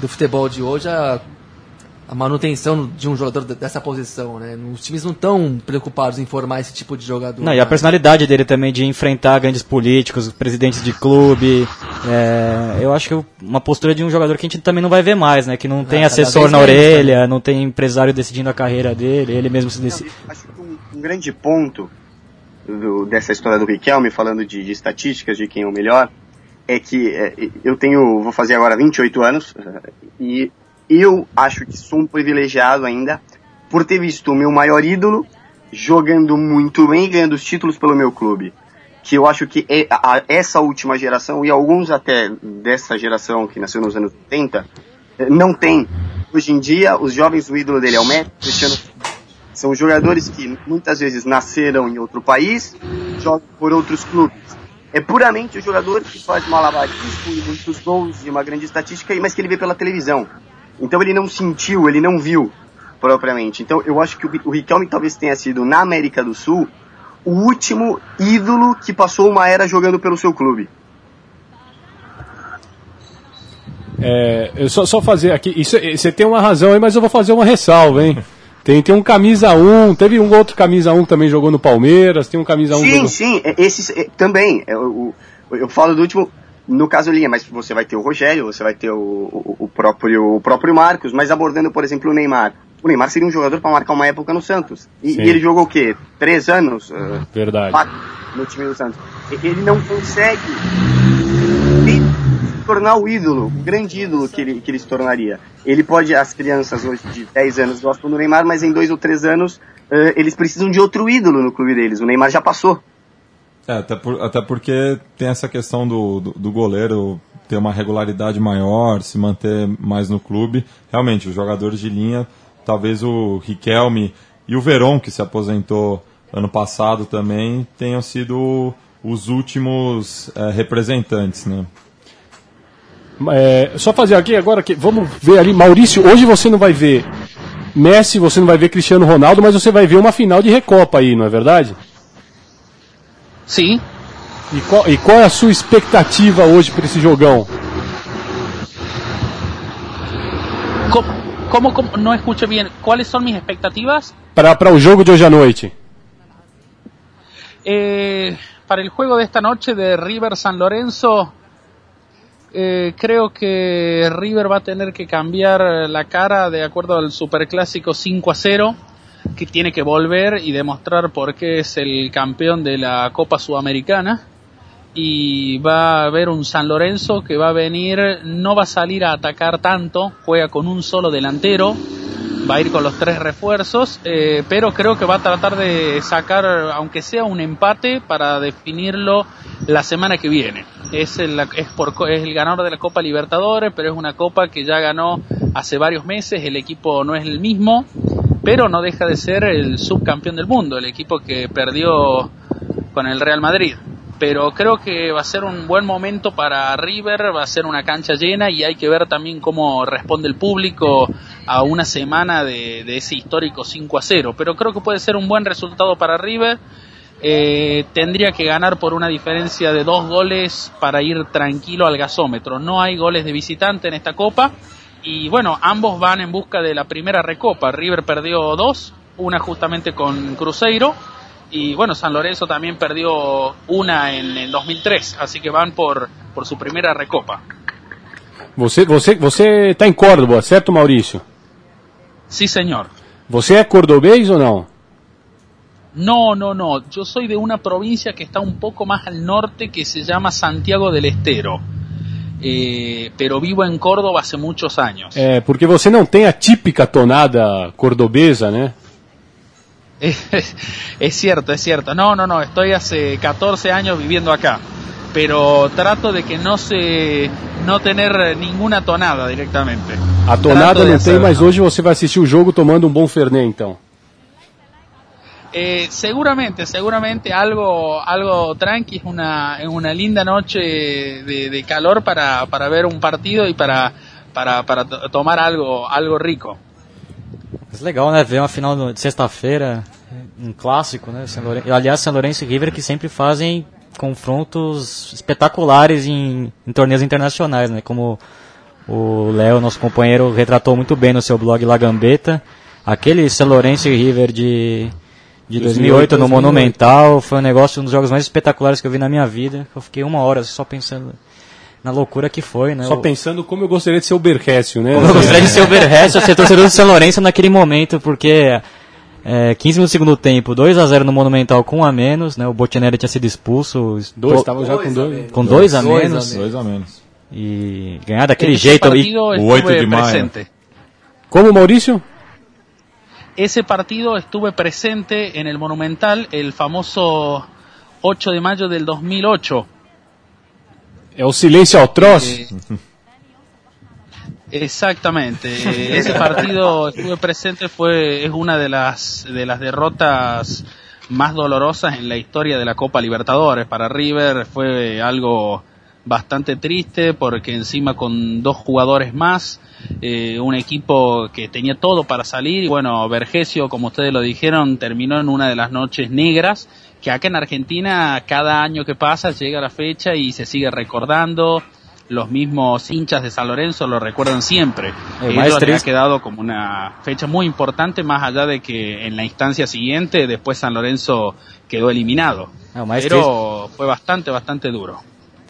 S4: do futebol de hoje a a manutenção de um jogador dessa posição, né? Os times não estão preocupados em formar esse tipo de jogador.
S3: Não, e a personalidade dele também de enfrentar grandes políticos, presidentes de clube. É, eu acho que uma postura de um jogador que a gente também não vai ver mais, né? Que não tem assessor na orelha, não tem empresário decidindo a carreira dele, ele mesmo se decide.
S5: Acho que um, um grande ponto do, dessa história do Riquelme, falando de, de, estatísticas de quem é o melhor, é que é, eu tenho, vou fazer agora 28 anos, e eu acho que sou um privilegiado ainda por ter visto o meu maior ídolo jogando muito bem e ganhando os títulos pelo meu clube. Que eu acho que é a, essa última geração, e alguns até dessa geração que nasceu nos anos 80, eh, não tem. Hoje em dia, os jovens, o ídolo dele é o Messi, Cristiano são jogadores que muitas vezes nasceram em outro país, jogam por outros clubes. É puramente o jogador que faz malabarismo e muitos gols e uma grande estatística, mas que ele vê pela televisão. Então ele não sentiu, ele não viu propriamente. Então eu acho que o, o Riquelme talvez tenha sido, na América do Sul, o último ídolo que passou uma era jogando pelo seu clube.
S6: É, eu só, só fazer aqui, isso, você tem uma razão aí, mas eu vou fazer uma ressalva, hein? Tem, tem um camisa 1, teve um outro camisa 1 que também jogou no Palmeiras, tem um camisa 1
S5: Sim,
S6: jogou...
S5: sim, é, esses é, também. É, o, o- eu falo do último, no caso Linha, mas você vai ter o Rogério, você vai ter o, o, o próprio, o próprio Marcos, mas abordando, por exemplo, o Neymar. O Neymar seria um jogador para marcar uma época no Santos. E, e ele jogou o quê? Três anos? eh,
S6: Verdade.
S5: quatro no time do Santos. Ele não consegue se tornar o ídolo, o grande ídolo que ele, que ele se tornaria. Ele pode, as crianças hoje de 10 anos gostam do Neymar, mas em dois ou três anos eh, eles precisam de outro ídolo no clube deles. O Neymar já passou.
S2: É, até, por- até porque tem essa questão do, do, do goleiro ter uma regularidade maior, se manter mais no clube. Realmente, os jogadores de linha, talvez o Riquelme e o Veron, que se aposentou ano passado também, tenham sido os últimos é, representantes, né?
S6: É, só fazer aqui agora que vamos ver ali, Maurício, hoje você não vai ver Messi, você não vai ver Cristiano Ronaldo, mas você vai ver uma final de Recopa aí, não é verdade?
S7: Sí,
S6: E qual, e qual é a sua expectativa hoje para esse jogão?
S7: ¿Cómo, cómo- cómo? no escuché bien? ¿Cuáles son mis expectativas?
S6: Para o jogo de hoje à noite?
S7: Eh, para el juego de esta noche de River San Lorenzo, eh, creo que River va a tener que cambiar la cara de acuerdo al superclásico 5 a 0, que tiene que volver y demostrar por qué es el campeón de la Copa Sudamericana. Y va a haber un San Lorenzo que va a venir, no va a salir a atacar tanto, juega con un solo delantero, va a ir con los tres refuerzos, eh, pero creo que va a tratar de sacar, aunque sea un empate, para definirlo la semana que viene. Es el, es, por, es el ganador de la Copa Libertadores, pero es una copa que ya ganó hace varios meses, el equipo no es el mismo, pero no deja de ser el subcampeón del mundo, el equipo que perdió con el Real Madrid. Pero creo que va a ser un buen momento para River, va a ser una cancha llena y hay que ver también cómo responde el público a una semana de, ese histórico 5 a 0. Pero creo que puede ser un buen resultado para River. Eh, tendría que ganar por una diferencia de dos goles para ir tranquilo al gasómetro. No hay goles de visitante en esta copa. Y bueno, ambos van en busca de la primera recopa. River perdió dos, una justamente con Cruzeiro. Y bueno, San Lorenzo también perdió una en el 2003, así que van por, por su primera recopa.
S6: Você, você, você tá em Córdoba, certo, Maurício?
S7: Sí, señor.
S6: Você é cordobês ou não?
S7: No, no, no. Yo soy de una provincia que está un poco más al norte que se llama Santiago del Estero. Eh, pero vivo en Córdoba hace muchos años.
S6: É, porque você não tem a típica tonada cordobesa, né?
S7: es cierto, es cierto. No, no, no. Estoy hace 14 años viviendo acá. Pero trato de que no se no tener ninguna tonada directamente.
S6: A tonada não tem, mas hoje você vai assistir o jogo tomando um bom Fernet, então.
S7: Eh, seguramente, seguramente algo, algo tranqui, es una, una linda noche de, de calor para, para ver un partido y para, para, para to- tomar algo, algo rico.
S3: Mas legal, né? Ver uma final de sexta-feira, um clássico, né? Aliás, São Lourenço River que sempre fazem confrontos espetaculares em torneios internacionais, né? Como o Léo, nosso companheiro, retratou muito bem no seu blog La Gambeta. Aquele São Lourenço e River de, de 2008 no
S2: 2008.
S3: Monumental foi um negócio, um dos jogos mais espetaculares que eu vi na minha vida. Eu fiquei uma hora só pensando na loucura que foi, né?
S6: Só
S3: O-
S6: pensando como eu gostaria de ser o Berrécio, né?
S3: eu gostaria de ser o Berrest, ser torcedor do São Lourenço naquele momento, porque é, 15 minutos do segundo tempo, 2 a 0 no Monumental com um a menos, né? O Botinelli tinha sido expulso.
S6: Dois, estavam já com
S4: Dois
S3: com dois a
S4: Dois a
S3: menos.
S2: Dois a menos.
S3: E ganhar daquele jeito. E,
S7: partido
S2: o 8
S7: estuve
S2: de
S7: presente.
S6: Como, Maurício?
S7: Ese partido estuve presente en el Monumental, el famoso 8 de mayo del 2008.
S6: É o silêncio ao troço?
S7: Eh, Exactamente. Eh, Ese partido estuve presente fue es una de las de las derrotas más dolorosas en la historia de la Copa Libertadores para River. Fue algo bastante triste porque encima con dos jugadores más, eh, un equipo que tenía todo para salir y bueno, Vergesio, como ustedes lo dijeron, terminó en una de las noches negras que acá en Argentina cada año que pasa llega la fecha y se sigue recordando. Los mismos hinchas de San Lorenzo lo recuerdan siempre. Eso ha quedado como una fecha muy importante, más allá de que en la instancia siguiente, después San Lorenzo quedó eliminado. Pero fue bastante, bastante duro.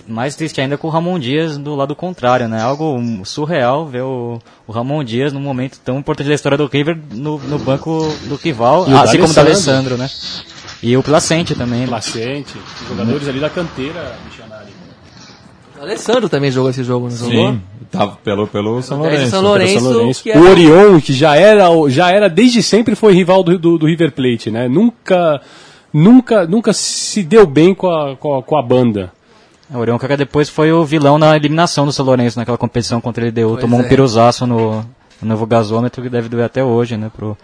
S3: Mais triste ainda com o Ramon Dias do lado contrário, né? Algo surreal ver o, o Ramon Dias num momento tão importante da história do River no, no banco do rival, assim como o.
S6: D'Alessandro,
S3: né? E o Placente também. né?
S6: Placente, jogadores ali da canteira, Michonari.
S4: O Alessandro também jogou esse jogo, não jogou?
S2: Sim, tava pelo, pelo São Lourenço.
S4: São Lourenço,
S6: São Lourenço.
S4: que é-
S6: O Orion, que já era, já era desde sempre foi rival do, do, do River Plate, né? Nunca, nunca, nunca se deu bem com a, com a, com a banda.
S3: O Orion Kaká depois foi o vilão na eliminação do São Lourenço, naquela competição contra ele deu,
S4: Pois
S3: tomou
S4: é.
S3: um piruzaço no, no novo gasômetro que deve doer até hoje, né? Pro,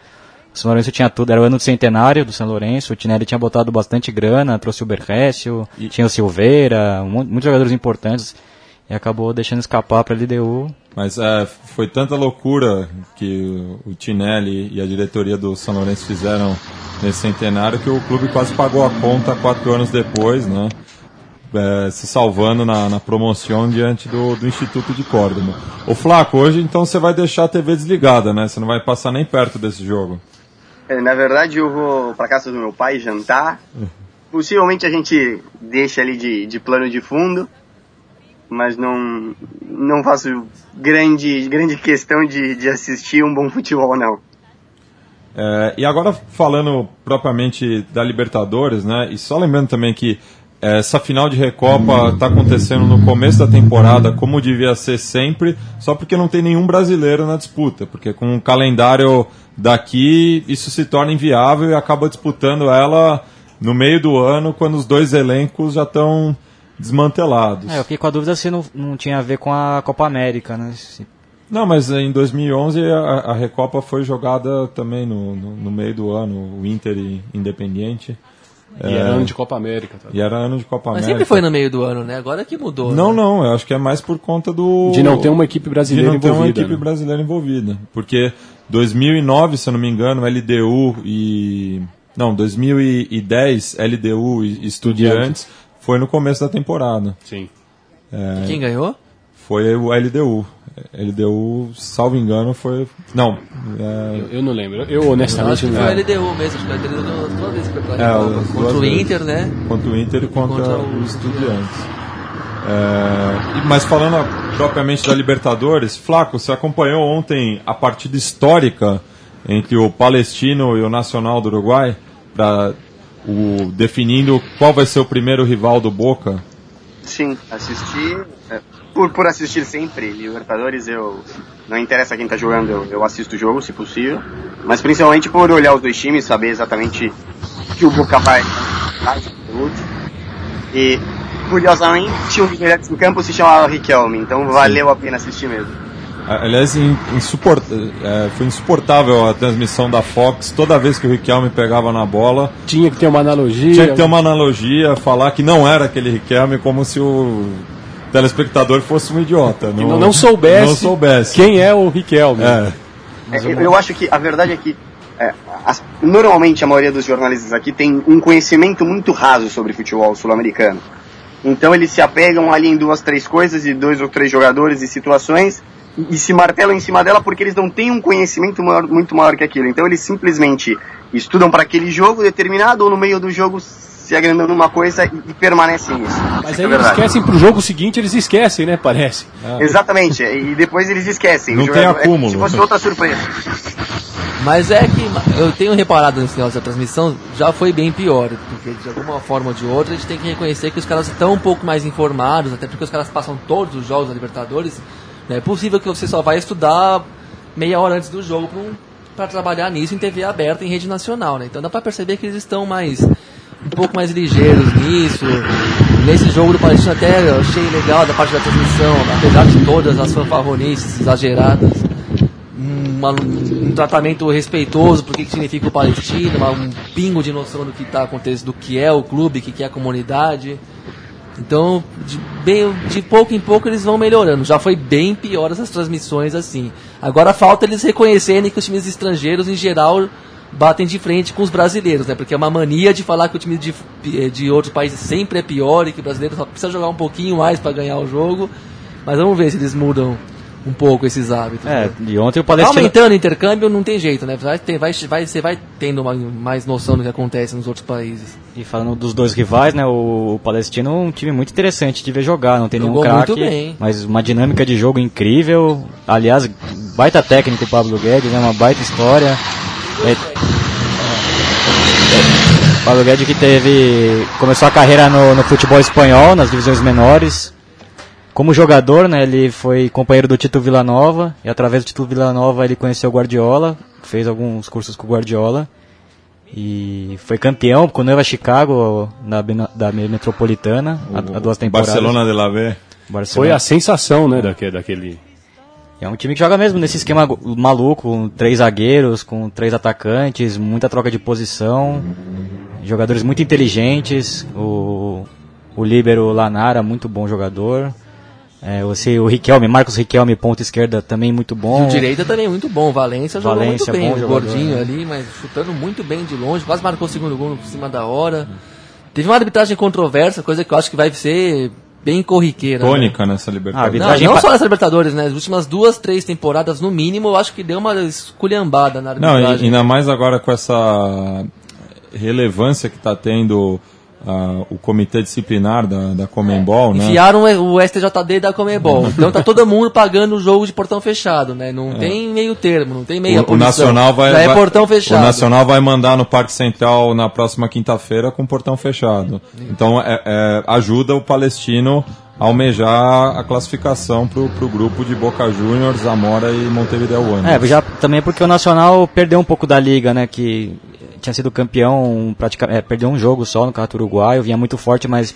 S3: o São Lourenço tinha tudo, era o ano do centenário do São Lourenço, o Tinelli tinha botado bastante grana, trouxe o Berrécio, tinha o Silveira, um muitos jogadores importantes, e acabou deixando escapar para a LDU.
S2: Mas é, foi tanta loucura que o Tinelli e a diretoria do São Lourenço fizeram nesse centenário que o clube quase pagou a conta quatro anos depois, né? É, se salvando na, na promoção diante do, do Instituto de Córdoba. O Flaco, hoje então você vai deixar a TV desligada, né? Você não vai passar nem perto desse jogo.
S5: É, Na verdade, eu vou pra casa do meu pai jantar. Possivelmente a gente deixa ali de, de plano de fundo, mas não, não faço grande, grande questão de, de assistir um bom futebol, não.
S2: É, e agora falando propriamente da Libertadores, né? E só lembrando também que essa final de Recopa está acontecendo no começo da temporada, como devia ser sempre, só porque não tem nenhum brasileiro na disputa, porque com o calendário daqui isso se torna inviável e acaba disputando ela no meio do ano, quando os dois elencos já estão desmantelados.
S3: É, eu fiquei com a dúvida se não, não tinha a ver com a Copa América, né? Se-
S2: Não, mas em 2011 a, a Recopa foi jogada também no, no, no meio do ano, o Inter e Independiente.
S6: E era ano de Copa América. Tá?
S2: E era ano de Copa
S4: Mas
S2: América.
S4: sempre foi no meio do ano, né? Agora que mudou.
S2: Não,
S4: né?
S2: não, eu acho que é mais por conta do.
S6: De não ter uma equipe
S2: de
S6: brasileira
S2: não ter uma
S6: envolvida.
S2: equipe
S6: né?
S2: brasileira envolvida. Porque 2009, se eu não me engano, LDU e. Não, 2010, LDU e Estudiantes foi no começo da temporada.
S6: Sim.
S4: Quem ganhou?
S2: Foi o LDU. LDU, salvo engano, foi. Não. é,
S6: Eu, eu não lembro. Eu
S4: Eu
S6: honestamente
S4: acho que
S6: não
S4: foi o
S6: lembro.
S4: LDU mesmo, acho que o LDU toda vez que foi pra
S2: É,
S4: Contra o
S2: vezes.
S4: Inter, né?
S2: contra o Inter e contra,
S4: Contra
S2: o
S4: o
S2: Estudiantes. É, mas falando propriamente da Libertadores, Flaco, você acompanhou ontem a partida histórica entre o Palestino e o Nacional do Uruguai, pra, o, definindo qual vai ser o primeiro rival do Boca?
S5: Sim, assisti. Por, por assistir sempre, Libertadores, eu. Não interessa quem tá jogando, eu, eu assisto o jogo, se possível. Mas principalmente por olhar os dois times, saber exatamente o que o Boca vai E, curiosamente, um dos melhores do campo se chamava Riquelme, então valeu a pena assistir mesmo.
S2: Aliás, in- insuport- é, foi insuportável a transmissão da Fox. Toda vez que o Riquelme pegava na bola,
S6: Tinha que ter uma analogia.
S2: tinha que ter uma analogia, falar que não era aquele Riquelme, como se o telespectador fosse um idiota.
S6: que não, não soubesse,
S2: Não soubesse.
S6: quem é o Riquelme.
S2: É.
S5: É, eu, eu acho que a verdade é que é, as- normalmente a maioria dos jornalistas aqui tem um conhecimento muito raso sobre futebol sul-americano. Então eles se apegam ali em duas, três coisas e dois ou três jogadores e situações e, e se martelam em cima dela porque eles não têm um conhecimento maior- muito maior que aquilo. Então eles simplesmente estudam para aquele jogo determinado ou no meio do jogo se agrandam numa coisa e, e permanecem nisso.
S6: Mas aí
S5: é
S6: eles esquecem pro jogo seguinte, eles esquecem, né? Parece.
S5: Exatamente, e depois eles esquecem.
S2: Não
S5: O
S2: tem
S5: é como
S2: acúmulo.
S5: Se fosse outra surpresa.
S4: Mas é que eu tenho reparado nesse negócio da transmissão, já foi bem pior, porque de alguma forma ou de outra a gente tem que reconhecer que os caras estão um pouco mais informados, até porque os caras passam todos os jogos da Libertadores. Não é possível que você só vai estudar meia hora antes do jogo para trabalhar nisso em TV aberta em rede nacional, né? Então dá para perceber que eles estão mais um pouco mais ligeiros nisso. Nesse jogo do Palestina até eu achei legal da parte da transmissão, apesar de todas as fanfarronices exageradas, um tratamento respeitoso porque que significa o Palestina, um pingo de noção do que está acontecendo, do que é o clube, do que é a comunidade. Então, de, bem, de pouco em pouco eles vão melhorando. Já foi bem pior essas transmissões assim. Agora falta eles reconhecerem que os times estrangeiros, em geral, batem de frente com os brasileiros, né? Porque é uma mania de falar que o time de, de outros países sempre é pior e que o brasileiro só precisa jogar um pouquinho mais para ganhar o jogo. Mas vamos ver se eles mudam um pouco esses hábitos.
S3: É,
S4: né?
S3: e ontem o
S4: Tá
S3: Palestina...
S4: aumentando o intercâmbio, não tem jeito, né? Vai, vai, vai, você vai tendo uma, mais noção do que acontece nos outros países.
S3: E falando dos dois rivais, né, o, o Palestino é um time muito interessante de ver jogar, não tem nenhum
S4: Jogou muito
S3: craque, mas uma dinâmica de jogo incrível. Aliás, baita técnico o Pablo Guedes, né, uma baita história. É, é, Pablo Guedes que teve começou a carreira no, no futebol espanhol, nas divisões menores. Como jogador, né, ele foi companheiro do Tito Villanova e através do Tito Villanova ele conheceu o Guardiola, fez alguns cursos com o Guardiola. E foi campeão com o Nova Chicago na, da Metropolitana há, duas temporadas.
S2: Barcelona de la B.
S3: Barcelona.
S6: Foi a sensação, né, daquele, daquele...
S3: É um time que joga mesmo nesse esquema maluco, com três zagueiros, com três atacantes, muita troca de posição, jogadores muito inteligentes, o, o líbero Lanara, muito bom jogador, é, você, o Riquelme, Marcos Riquelme, ponta esquerda, também muito bom.
S4: O direita também muito bom. Valência jogou
S3: Valência,
S4: muito bem.
S3: jogador,
S4: gordinho
S3: né?
S4: ali, mas chutando muito bem de longe. Quase marcou o segundo gol por cima da hora. Teve uma arbitragem controversa, coisa que eu acho que vai ser bem corriqueira. né?
S2: Tônica nessa
S3: Ah,
S2: Libertadores.
S3: vida-
S4: Não, não só nessa Libertadores, né? As últimas duas, três temporadas, no mínimo, eu acho que deu uma esculhambada na
S2: Não,
S4: arbitragem.
S2: e- ainda mais agora com essa relevância que está tendo o comitê disciplinar da, da Comembol, né?
S4: Enfiaram o STJD da Comebol. então tá todo mundo pagando o jogo de portão fechado, né? Não tem meio termo, não tem meia
S2: É. O, o. Nacional vai,
S4: Já é
S2: vai-
S4: portão fechado.
S2: O Nacional vai mandar no Parque Central na próxima quinta-feira com portão fechado. Então é- é, ajuda o palestino a almejar a classificação pro, pro grupo de Boca Juniors, Zamora e Montevideo Wanderers.
S3: É, já também porque o Nacional perdeu um pouco da liga, né? Que tinha sido campeão, praticamente, é, perdeu um jogo só no Campeonato Uruguaio, vinha muito forte, mas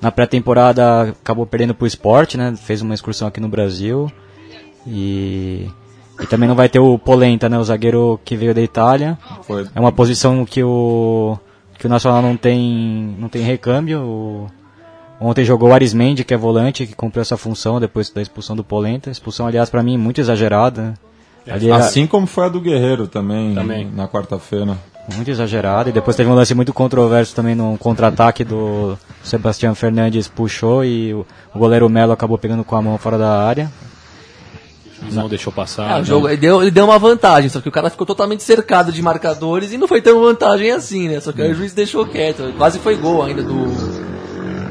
S3: na pré-temporada acabou perdendo pro esporte, né? Fez uma excursão aqui no Brasil. E, e também não vai ter o Polenta, né? O zagueiro que veio da Itália.
S2: Foi-
S3: É uma posição que o, que o Nacional não tem, não tem recâmbio. O- ontem jogou o Arismendi, que é volante, que cumpriu essa função depois da expulsão do Polenta. Expulsão, aliás, para mim, muito exagerada. né? Era-
S2: Assim como foi a do Guerreiro também,
S6: Também.
S2: na quarta-feira.
S3: Muito exagerado. E depois teve um lance muito controverso também no contra-ataque do Sebastião Fernandes puxou e o, o goleiro Melo acabou pegando com a mão fora da área.
S6: Não deixou passar.
S4: É, o
S6: né?
S4: jogo, ele, deu, ele deu uma vantagem, só que o cara ficou totalmente cercado de marcadores e não foi tão vantagem assim, né? Só que aí o juiz deixou quieto. Quase foi gol ainda do,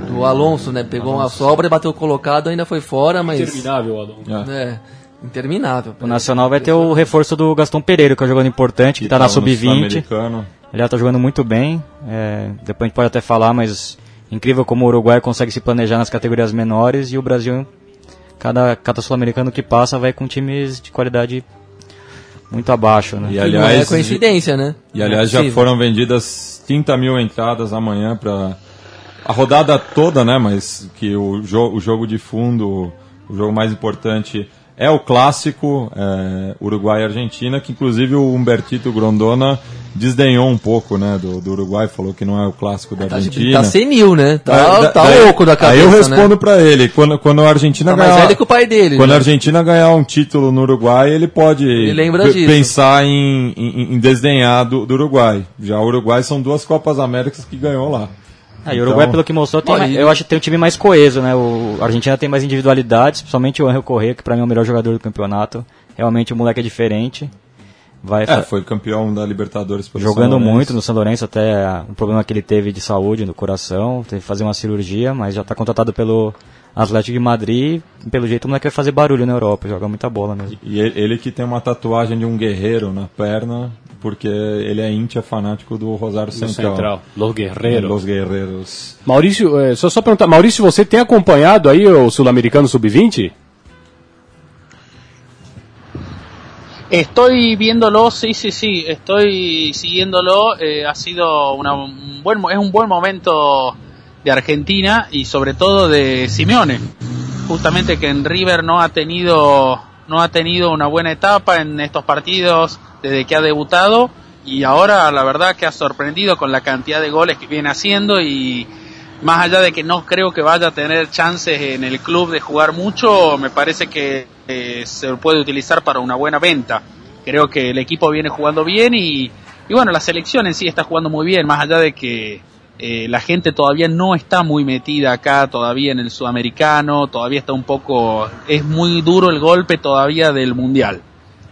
S4: do Alonso, né? Pegou uma sobra e bateu colocado, ainda foi fora, mas.
S6: Interminável, Adão.
S2: É.
S4: É, interminável.
S3: O Nacional vai ter o reforço do Gastão Pereira, que é um jogador importante, que tá na
S2: tava no
S3: sub-20.
S2: Sul-Americano.
S3: Ele já tá jogando muito bem. é, depois a gente pode até falar, mas incrível como o Uruguai consegue se planejar nas categorias menores e o Brasil, cada, cada sul-americano que passa, vai com times de qualidade muito abaixo, né?
S2: E
S4: Que não é
S2: aliás,
S4: coincidência, né?
S2: E aliás,
S4: Não é
S2: já foram vendidas 30 mil entradas amanhã para a rodada toda, né? Mas que o, jo o jogo de fundo, o jogo mais importante é o clássico é, Uruguai e Argentina, que inclusive o Humbertito Grondona desdenhou um pouco, né? Do, do Uruguai, falou que não é o clássico da
S4: Tá,
S2: Argentina.
S4: tá senil, né? Tá,
S2: da-
S4: tá
S2: daí-
S4: louco da cabeça,
S2: Aí eu
S4: né?
S2: respondo pra ele, quando, quando a Argentina
S4: Tá mais
S2: ganhar...
S4: velho que o pai dele.
S2: Quando
S4: né?
S2: a Argentina ganhar um título no Uruguai, ele pode
S4: disso.
S2: pensar em, em, em desdenhar do, do Uruguai. Já o Uruguai são duas Copas Américas que ganhou lá.
S3: Ah, e o Uruguai,
S2: Então-
S3: pelo que mostrou, tem
S4: Olha,
S3: eu acho que tem um time mais coeso, né? O a Argentina tem mais individualidades, principalmente o Angel Correa, que pra mim é o melhor jogador do campeonato. Realmente o moleque é diferente. Vai
S2: É, foi campeão da Libertadores pelo
S3: jogando muito no São Lourenço, até um problema que ele teve de saúde no coração, teve que fazer uma cirurgia, mas já está contratado pelo Atlético de Madrid. Pelo jeito o moleque vai fazer barulho na Europa, joga muita bola mesmo.
S2: E ele que tem uma tatuagem de um guerreiro na perna, porque ele é íntia fanático do Rosário
S6: Do
S2: Central.
S6: Central. Los Guerreiros.
S2: Los Guerreiros.
S6: Maurício, é, só, só perguntar, Maurício, você tem acompanhado aí o Sul-Americano Sub-20?
S7: Estoy viéndolo, sí, sí, sí, estoy siguiéndolo. eh, ha sido una, un buen, es un buen momento de Argentina y sobre todo de Simeone. Justamente que en River no ha tenido no ha tenido una buena etapa en estos partidos desde que ha debutado y ahora la verdad que ha sorprendido con la cantidad de goles que viene haciendo y más allá de que no creo que vaya a tener chances en el club de jugar mucho, me parece que eh, se puede utilizar para una buena venta. Creo que el equipo viene jugando bien y, bueno, la selección en sí está jugando muy bien, más allá de que eh, la gente todavía no está muy metida acá, todavía en el sudamericano, todavía está un poco, es muy duro el golpe todavía del mundial.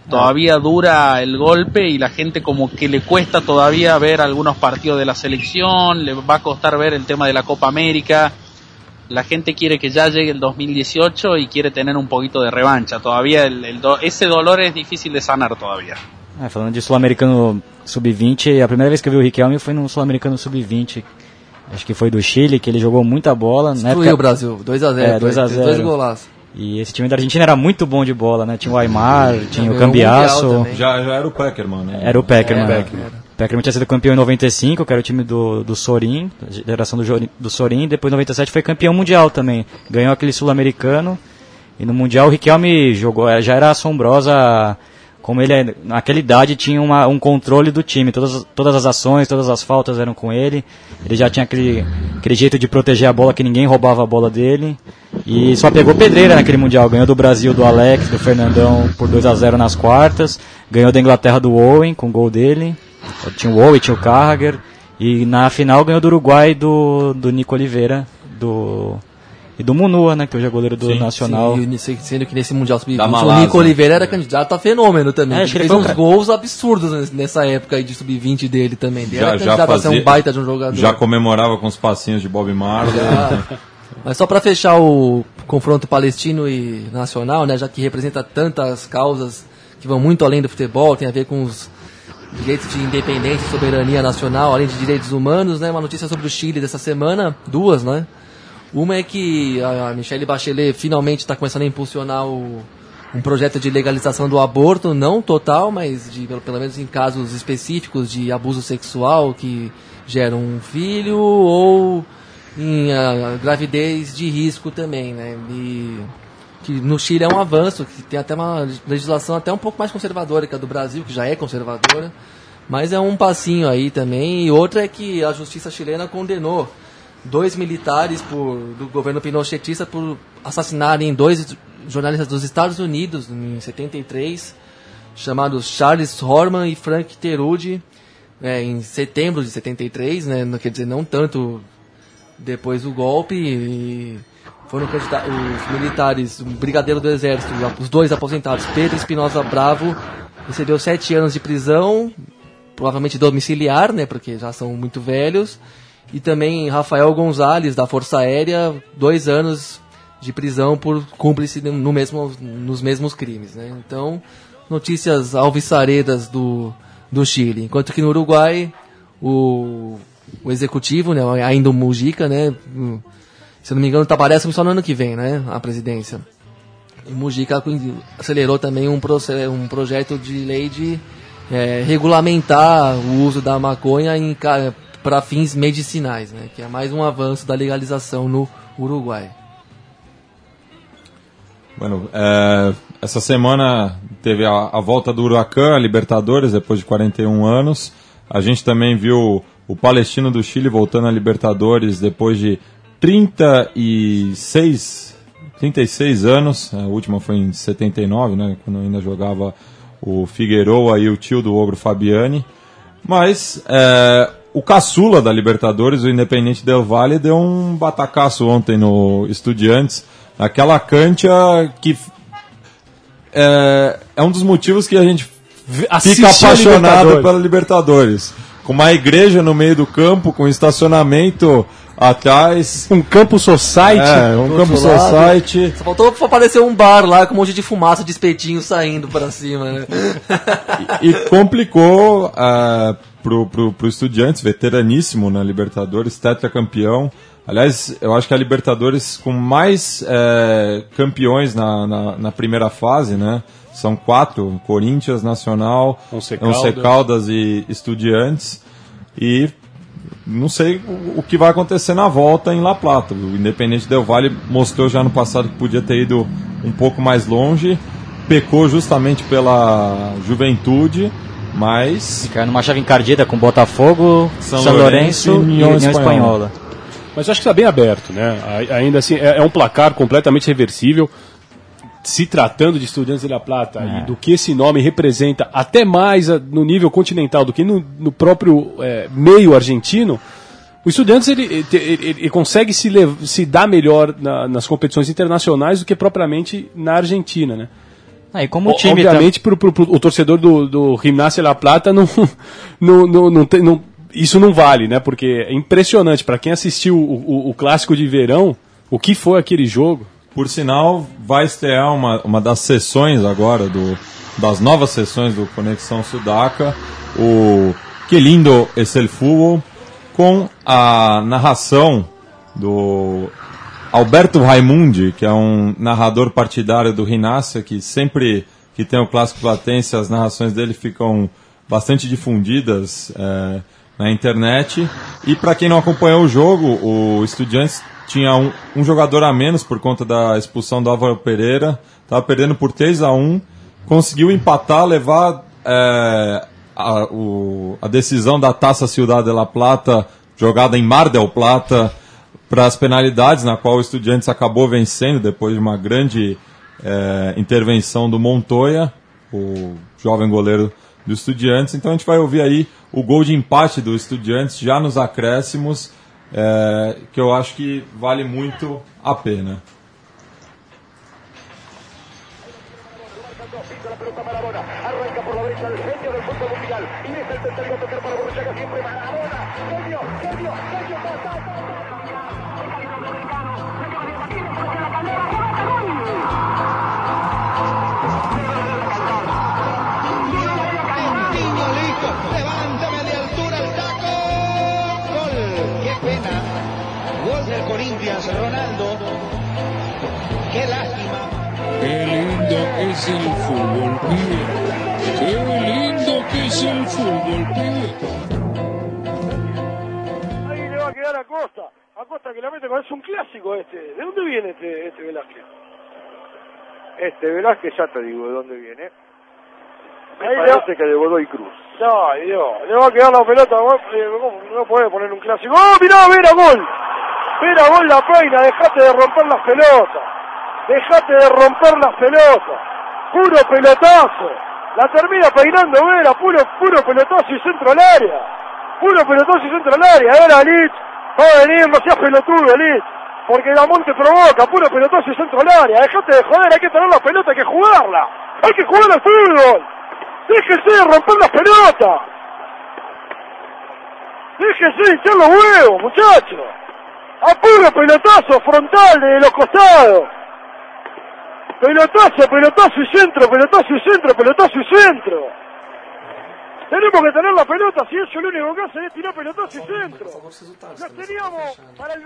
S7: Todavía dura el golpe y la gente como que le cuesta todavía ver algunos partidos de la selección, le va a costar ver el tema de la Copa América. La gente quiere que ya llegue el 2018 y quiere tener un poquito de revancha. Todavía el, el do, esse dolor é difícil de sanar todavía.
S3: É, falando de Sul-Americano Sub-20, a primeira vez que eu vi o Riquelme foi no Sul-Americano Sub-20. Acho que foi do Chile, que ele jogou muita bola.
S4: Destruiu o Brasil, 2x0.
S3: É, 2 a 0.
S4: Dois golaços.
S3: E esse time da Argentina era muito bom de bola, né? Tinha o Aymar, tinha o Cambiasso.
S2: Já, já era o Peckerman, né?
S3: Era o Peckerman.
S4: Era,
S3: né? O Peckerman tinha sido campeão em 95, que era o time do, do Sorin, da geração do, do Sorin. Depois em 97 foi campeão mundial também. Ganhou aquele sul-americano. E no mundial o Riquelme jogou, eh, já era assombrosa como ele é- naquela idade tinha uma, um controle do time. Todas, todas as ações, todas as faltas eram com ele. Ele já tinha aquele, aquele jeito de proteger a bola que ninguém roubava a bola dele. E só pegou pedreira naquele Mundial. Ganhou do Brasil do Alex, do Fernandão por 2 a 0 nas quartas. Ganhou da Inglaterra do Owen com o gol dele. Tinha o Owen, tinha o Carragher. E na final ganhou do Uruguai do, do Nico Oliveira do, e do Munua, né? Que hoje é goleiro do
S2: Sim,
S3: Nacional.
S4: Sim, sendo que nesse Mundial
S2: Da
S4: Sub-20 o. Nico Oliveira era candidato a fenômeno também.
S3: É,
S4: Ele fez uns gols absurdos nes- nessa época aí de Sub-20 dele também. Ele
S2: Já,
S4: era
S2: já,
S4: candidato a ser
S2: fazia,
S4: um baita de um jogador.
S2: já comemorava com os passinhos de Bob Marley.
S4: Mas só para fechar o confronto palestino e nacional, né, já que representa tantas causas que vão muito além do futebol, tem a ver com os direitos de independência e soberania nacional, além de direitos humanos, né, uma notícia sobre o Chile dessa semana, duas, né? Uma é que a Michelle Bachelet finalmente está começando a impulsionar o, um projeto de legalização do aborto, não total, mas de, pelo, pelo menos em casos específicos de abuso sexual que geram um filho ou em ah, gravidez de risco também, né? E que no Chile é um avanço, que tem até uma legislação até um pouco mais conservadora que a do Brasil, que já é conservadora, mas é um passinho aí também. E outra é que a justiça chilena condenou dois militares por, do governo pinochetista por assassinarem dois jornalistas dos Estados Unidos em 73, chamados Charles Horman e Frank Terudi, é, em setembro de 73, né? não- Quer dizer, não tanto depois do golpe. E foram os militares, o brigadeiro do exército, os dois aposentados, Pedro Espinosa Bravo, recebeu sete anos de prisão, provavelmente domiciliar, né, porque já são muito velhos, e também Rafael Gonzalez, da Força Aérea, dois anos de prisão por cúmplice no mesmo, nos mesmos crimes. Né? Então, notícias alvissaredas do, do Chile. Enquanto que no Uruguai, o, o executivo, né, ainda o Mujica, né, o- se não me engano, Tabaré assume só no ano que vem, né, a presidência. E Mujica acelerou também um, um projeto de lei de eh, regulamentar o uso da maconha para fins medicinais, né, que é mais um avanço da legalização no Uruguai.
S2: Bueno, é, essa semana teve a, a volta do Huracan, a Libertadores, depois de 41 anos. A gente também viu o Palestino do Chile voltando a Libertadores depois de 36, 36 anos. A última foi em 79, né, quando ainda jogava o Figueroa e o tio do Ogro Fabiani. Mas é, o caçula da Libertadores, o Independente Del Valle, deu um batacaço ontem no Estudiantes, naquela cancha que é, é um dos motivos que a gente
S6: Assiste
S2: fica apaixonado
S6: Libertadores.
S2: pela Libertadores. Com uma igreja no meio do campo, com estacionamento atrás.
S6: Um campo society.
S2: É, um campo
S4: lado.
S2: society.
S4: Só faltou aparecer um bar lá com um monte de fumaça de espetinho saindo para cima, né?
S2: e complicou uh, pro, pro, pro Estudiantes, veteraníssimo na Libertadores, tetracampeão. Aliás, eu acho que a Libertadores com mais eh, campeões na, na, na primeira fase, né? São quatro, Corinthians, Nacional,
S6: Once Caldas.
S2: Caldas e Estudiantes. E não sei o, o que vai acontecer na volta em La Plata. O Independente Del Valle mostrou já no passado que podia ter ido um pouco mais longe, pecou justamente pela juventude, mas
S3: Ficar numa chave encardida com Botafogo,
S2: São
S3: São,
S2: Lourenço
S3: Lourenço,
S2: e União
S3: União
S2: Espanhola.
S3: Espanhola.
S6: Mas eu acho que está bem aberto, né? Ainda assim, é, é um placar completamente reversível. Se tratando de Estudiantes de La Plata
S3: É.
S6: e do que esse nome representa, até mais a- no nível continental do que no, no próprio é, meio argentino, o Estudiantes ele, ele, ele- ele consegue se, se dar melhor na- nas competições internacionais do que propriamente na Argentina, né?
S3: Ah, e como o time
S6: Obviamente, pro, pro- pro- o torcedor do, do Gimnasia La Plata não, não, não, não tem- não- isso não vale, né? Porque é impressionante para quem assistiu o, o- o clássico de verão, o que foi aquele jogo.
S2: Por sinal, vai estrear uma, uma das sessões agora, do, das novas sessões do Conexão Sudaca, o Que Lindo es el Fútbol, com a narração do Alberto Raimundi, que é um narrador partidário do Rinácia, que sempre que tem o Clássico Platense, as narrações dele ficam bastante difundidas eh, na internet. E para quem não acompanhou o jogo, o Estudiantes tinha um, um jogador a menos por conta da expulsão do Álvaro Pereira, estava perdendo por 3 a 1 conseguiu empatar, levar eh, a, o- a decisão da Taça Ciudad de La Plata, jogada em Mar del Plata, para as penalidades, na qual o Estudiantes acabou vencendo depois de uma grande eh, intervenção do Montoya, o jovem goleiro do Estudiantes. Então a gente vai ouvir aí o gol de empate do Estudiantes já nos acréscimos, eh, que eu acho que vale muito a pena.
S8: Es el fútbol, pibe. Qué lindo que es el fútbol, pibe.
S9: Ahí le va a quedar a Costa. A Costa que la mete con... Es un clásico este. ¿De dónde viene este, este Velázquez?
S10: Este Velázquez ya te digo de dónde viene. Me
S9: Ahí le
S10: parece que de Godoy Cruz.
S9: No, Dios. Le va a quedar la pelota. eh. No puede poner un clásico. ¡Oh, mirá, Vera, gol! Vera, gol la peina. Dejate de romper las pelotas. Dejate de romper las pelotas. Puro pelotazo. La termina peinando Vera. Puro, puro pelotazo y centro al área. Puro pelotazo y centro al área. Ahora Lich va a venir. No seas pelotudo, Lich. Porque Damonte provoca. Puro pelotazo y centro al área. Dejate de joder. Hay que tener la pelota. Hay que jugarla. Hay que jugar al fútbol. Déjese de romper las pelotas. Déjese de hinchar los huevos, muchachos. A puro pelotazo frontal de los costados. Pelotazo, pelotazo y centro, pelotazo y centro, pelotazo y centro. Tenemos que tener la pelota, si eso lo único que hace es tirar pelotazo y centro. Los teníamos para el.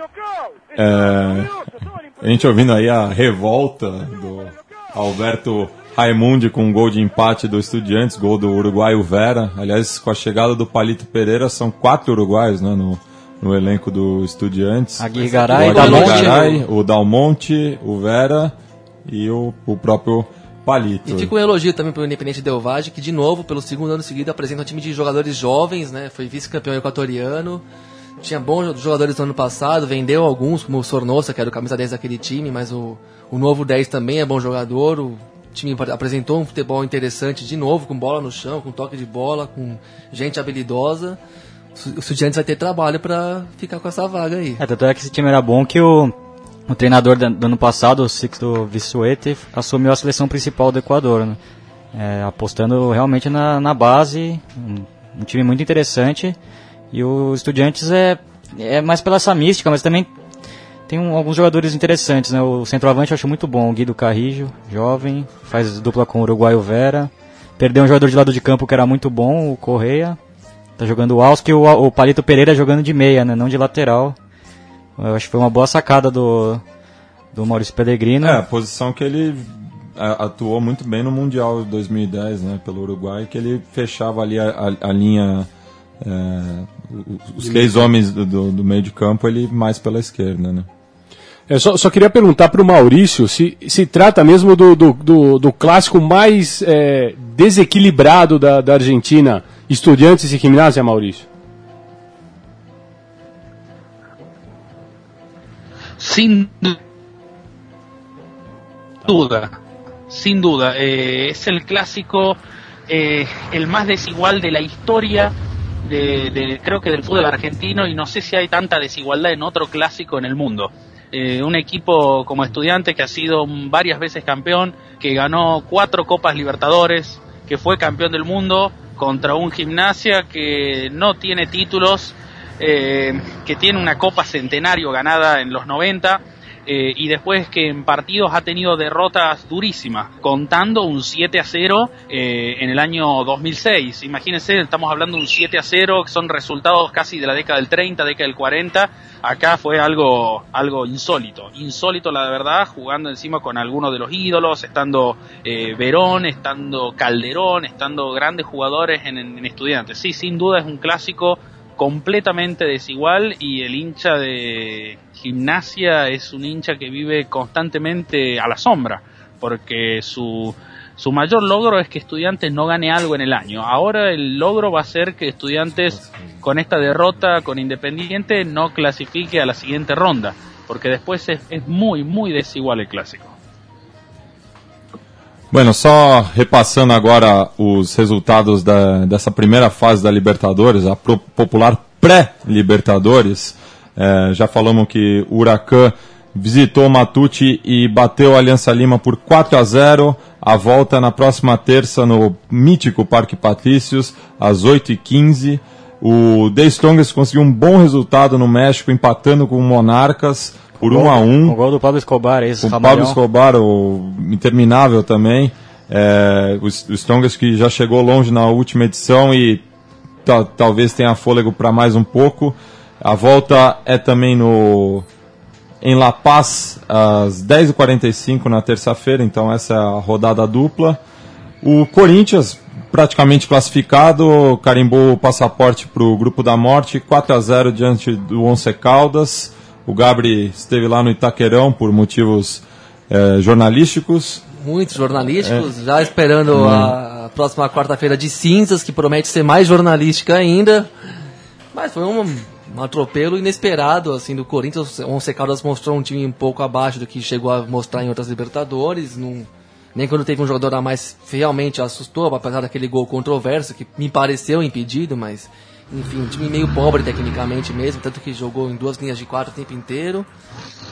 S2: É, a gente ouvindo aí a revolta do Alberto Raimundi com um gol de empate do Estudiantes, gol do uruguaio Vera. Aliás, com a chegada do Palito Pereira, são quatro uruguaios né, no, no elenco do Estudiantes.
S3: Aguirre Garay,
S2: o Aguirre
S3: Dalmonte.
S2: Garay, o Dalmonte, o Vera e o, o próprio Palito.
S4: E fica um elogio também para o Independente Del Valle, que de novo, pelo segundo ano seguido, apresenta um time de jogadores jovens, né? Foi vice-campeão equatoriano. Tinha bons jogadores no ano passado, vendeu alguns, como o Sornosa, que era o camisa 10 daquele time, mas o, o novo 10 também é bom jogador. O time apresentou um futebol interessante de novo, com bola no chão, com toque de bola, com gente habilidosa. O Estudiantes vai ter trabalho para ficar com essa vaga aí.
S3: É, tanto é que esse time era bom que o, o treinador do ano passado, o Sixto Vissuete, assumiu a seleção principal do Equador, né? É, apostando realmente na, na base, um, um time muito interessante. E o Estudiantes é, é mais pela essa mística, mas também tem um- alguns jogadores interessantes, né? O centroavante eu acho muito bom, o Guido Carrijo, jovem, faz dupla com o uruguaio Vera. Perdeu um jogador de lado de campo que era muito bom, o Correia. Tá jogando o Alsk e o, o Palito Pereira jogando de meia, né? Não de lateral. Eu acho que foi uma boa sacada do, do Maurício Pellegrino.
S2: É, a posição que ele a- atuou muito bem no Mundial de 2010, né, pelo Uruguai, que ele fechava ali a, a- a linha É, os três homens do, do, do, meio de campo, ele mais pela esquerda, né?
S6: Eu só, só queria perguntar para o Maurício se se trata mesmo do, do, do, do clássico mais é, desequilibrado da, da Argentina, Estudiantes e Gimnasia, Maurício.
S7: Sin duda, sin duda. Eh, es el clásico, eh, el más desigual de la historia de, creo que del fútbol argentino y no sé si hay tanta desigualdad en otro clásico en el mundo. Eh, un equipo como estudiante que ha sido varias veces campeón, que ganó cuatro Copas Libertadores, que fue campeón del mundo contra un gimnasia que no tiene títulos, eh, que tiene una Copa Centenario ganada en los 90 eh, y después que en partidos ha tenido derrotas durísimas, contando un 7 a 0 eh, en el año 2006. Imagínense, estamos hablando de un 7 a 0, que son resultados casi de la década del 30, década del 40. Acá fue algo, algo insólito, insólito la verdad, jugando encima con algunos de los ídolos, estando eh, Verón, estando Calderón, estando grandes jugadores en, en estudiantes. Sí, sin duda es un clásico completamente desigual y el hincha de gimnasia es un hincha que vive constantemente a la sombra, porque su, su mayor logro es que estudiantes no gane algo en el año. Ahora el logro va a ser que estudiantes con esta derrota con Independiente no clasifique a la siguiente ronda, porque después es, es muy, muy desigual el clásico.
S2: Bueno, só repassando agora os resultados da, dessa primeira fase da Libertadores, a popular pré-Libertadores. É, já falamos que o Huracan visitou Matute e bateu a Aliança Lima por 4 a 0. A volta na próxima terça no mítico Parque Patrícios, às 8h15. O The Strongest conseguiu um bom resultado no México, empatando com o Monarcas por 1 um a 1 um.
S3: O gol do Pablo Escobar, esse
S2: O Pablo Escobar, o interminável também. É, o, o Strongest que já chegou longe na última edição e talvez tenha fôlego para mais um pouco. A volta é também no em La Paz às 10h45 na terça-feira, então essa é a rodada dupla. O Corinthians, praticamente classificado, carimbou o passaporte para o Grupo da Morte, 4 a 0 diante do Once Caldas. O Gabri esteve lá no Itaquerão por motivos é, jornalísticos.
S4: Muitos jornalísticos, é. já esperando hum. a próxima quarta-feira de cinzas, que promete ser mais jornalística ainda. Mas foi um, um atropelo inesperado assim do Corinthians. O Once Caldas mostrou um time um pouco abaixo do que chegou a mostrar em outras Libertadores. Num, nem quando teve um jogador a mais realmente assustou, apesar daquele gol controverso que me pareceu impedido, mas enfim, um time meio pobre tecnicamente mesmo, tanto que jogou em duas linhas de quatro o tempo inteiro.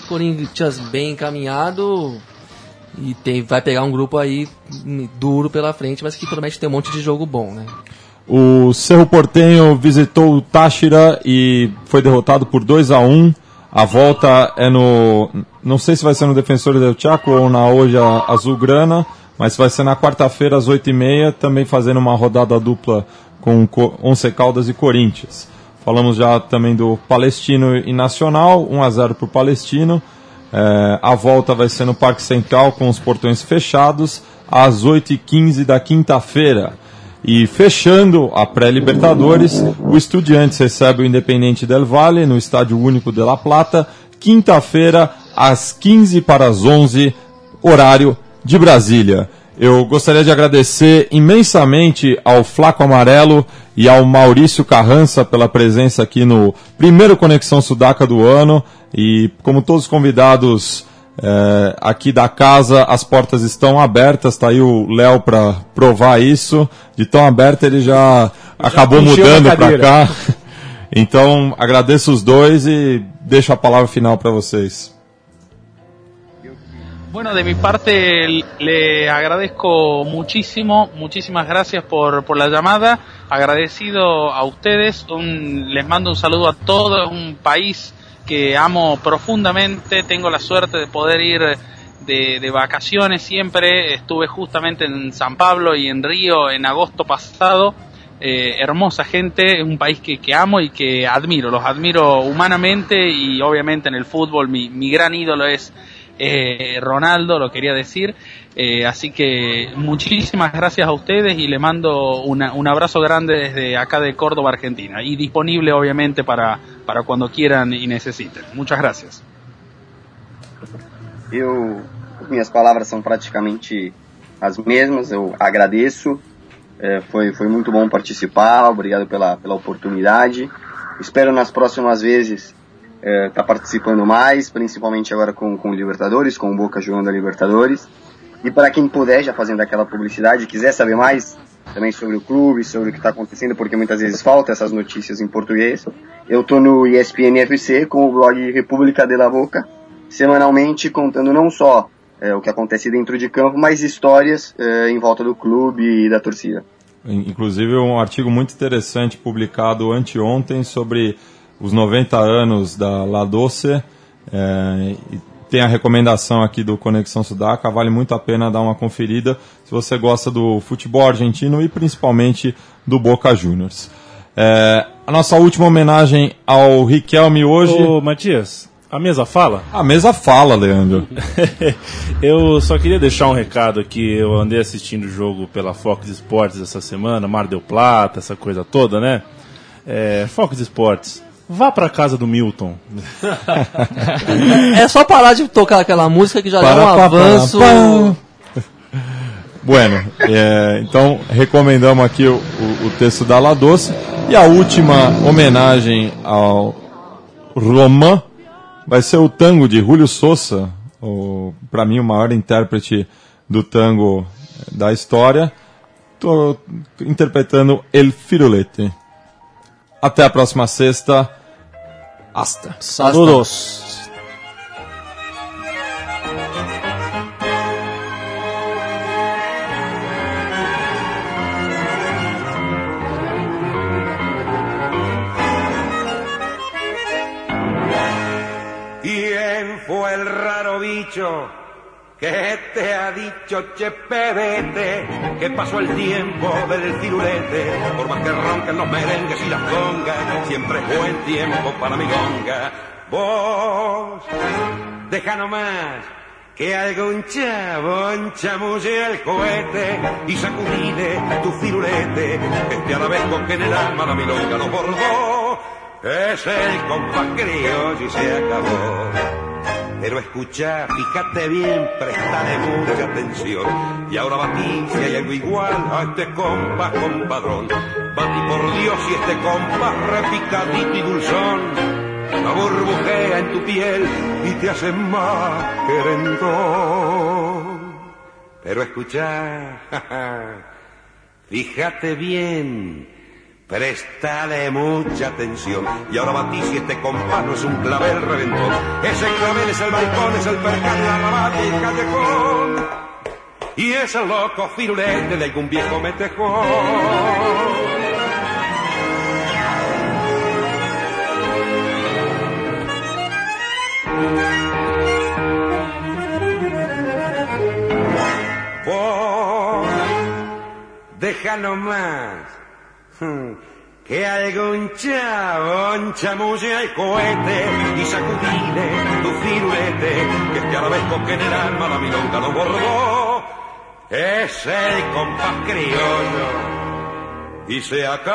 S4: Corinthians bem encaminhado e tem, vai pegar um grupo aí duro pela frente, mas que promete ter um monte de jogo bom, né?
S2: O Cerro Portenho visitou o Táchira e foi derrotado por 2 a 1 A volta é no. Não sei se vai ser no Defensor del Chaco ou na hoje Azulgrana, mas vai ser na quarta-feira às 8h30, também fazendo uma rodada dupla com Once Caldas e Corinthians. Falamos já também do Palestino e Nacional, 1 a 0 para o Palestino. É, a volta vai ser no Parque Central com os portões fechados às 8h15 da quinta-feira. E fechando a pré-Libertadores, o Estudiantes recebe o Independente del Valle no Estádio Único de La Plata, quinta-feira, às 15 para as 11, horário de Brasília. Eu gostaria de agradecer imensamente ao Flaco Amarelo e ao Maurício Carrança pela presença aqui no primeiro Conexão Sudaca do ano. E como todos os convidados é, aqui da casa, as portas estão abertas. Está aí o Léo para provar isso. De tão aberta ele já, já acabou mudando para cá. Então agradeço os dois e deixo a palavra final para vocês.
S7: Bueno, de mi parte le agradezco muchísimo, muchísimas gracias por, por la llamada, agradecido a ustedes, un, les mando un saludo a todo un país que amo profundamente, tengo la suerte de poder ir de, de, vacaciones siempre, estuve justamente en San Pablo y en Río en agosto pasado, eh, hermosa gente, un país que, que, amo y que admiro, los admiro humanamente y obviamente en el fútbol mi, mi gran ídolo es eh, Ronaldo, lo quería decir. Eh, así que muchísimas gracias a ustedes y le mando una- un abrazo grande desde acá de Córdoba, Argentina. Y disponible obviamente para, para cuando quieran y necesiten. Muchas gracias.
S5: Eu, minhas palavras são praticamente as mesmas, eu agradeço, é, foi, foi muito bom participar, obrigado pela, pela oportunidade. Espero nas próximas vezes estar participando mais, principalmente agora com, com Libertadores, com o Boca jogando a Libertadores. E para quem puder, já fazendo aquela publicidade, quiser saber mais também sobre o clube, sobre o que está acontecendo, porque muitas vezes falta essas notícias em português, eu tô no ESPN FC com o blog República de la Boca, semanalmente contando não só é, o que acontece dentro de campo, mas histórias é, em volta do clube e da torcida.
S2: In- Inclusive um artigo muito interessante publicado anteontem sobre os 90 anos da La Doce. é, tem a recomendação aqui do Conexão Sudaca, vale muito a pena dar uma conferida se você gosta do futebol argentino e principalmente do Boca Juniors. É, a nossa última homenagem ao Riquelme hoje.
S11: Ô, Matias, a mesa fala?
S2: A mesa fala, Leandro.
S11: eu só queria deixar um recado aqui. Eu andei assistindo o jogo pela Fox Sports essa semana, Mar del Plata, essa coisa toda, né? É, Fox Sports, vá pra casa do Milton.
S4: É só parar de tocar aquela música que já dá um
S2: Para, pa,
S4: avanço.
S2: pa, pa. Bueno, é, então recomendamos aqui o, o- o texto da La Doce. E a última homenagem ao Romã vai ser o tango de Julio Sousa, para mim o maior intérprete do tango da história. Estou interpretando El Firulete. Até a próxima sexta. Hasta.
S3: Saludos.
S12: ¿Quién fue el raro bicho que te ha dicho, che pedete, que pasó el tiempo del firulete? Por más que ronquen los merengues y las congas, siempre es buen tiempo para mi longa. Vos, deja nomás que algún chabón chamulle el cohete y sacudile tu firulete. Este arabesco que en el alma la milonga nos bordó es el compás criollo y se acabó. Pero escucha, fíjate bien, prestale mucha atención. Y ahora batí si hay algo igual a este compás compadrón. Batí por Dios y este compás repicadito y dulzón. La burbujea en tu piel y te hace más querendón. Pero escucha, fíjate bien, prestale mucha atención. Y ahora batí si este compás no es un clavel reventón. Ese clavel es el balcón, es el percal, la rabata y el callejón. Y es el loco firulete de algún viejo metejón. Vos, deja nomás hmm, que algún chabón chamulle al cohete y sacudile tu firulete, que este arabesco que en el alma la milonga lo bordó, es el compás criollo. Y se acabó.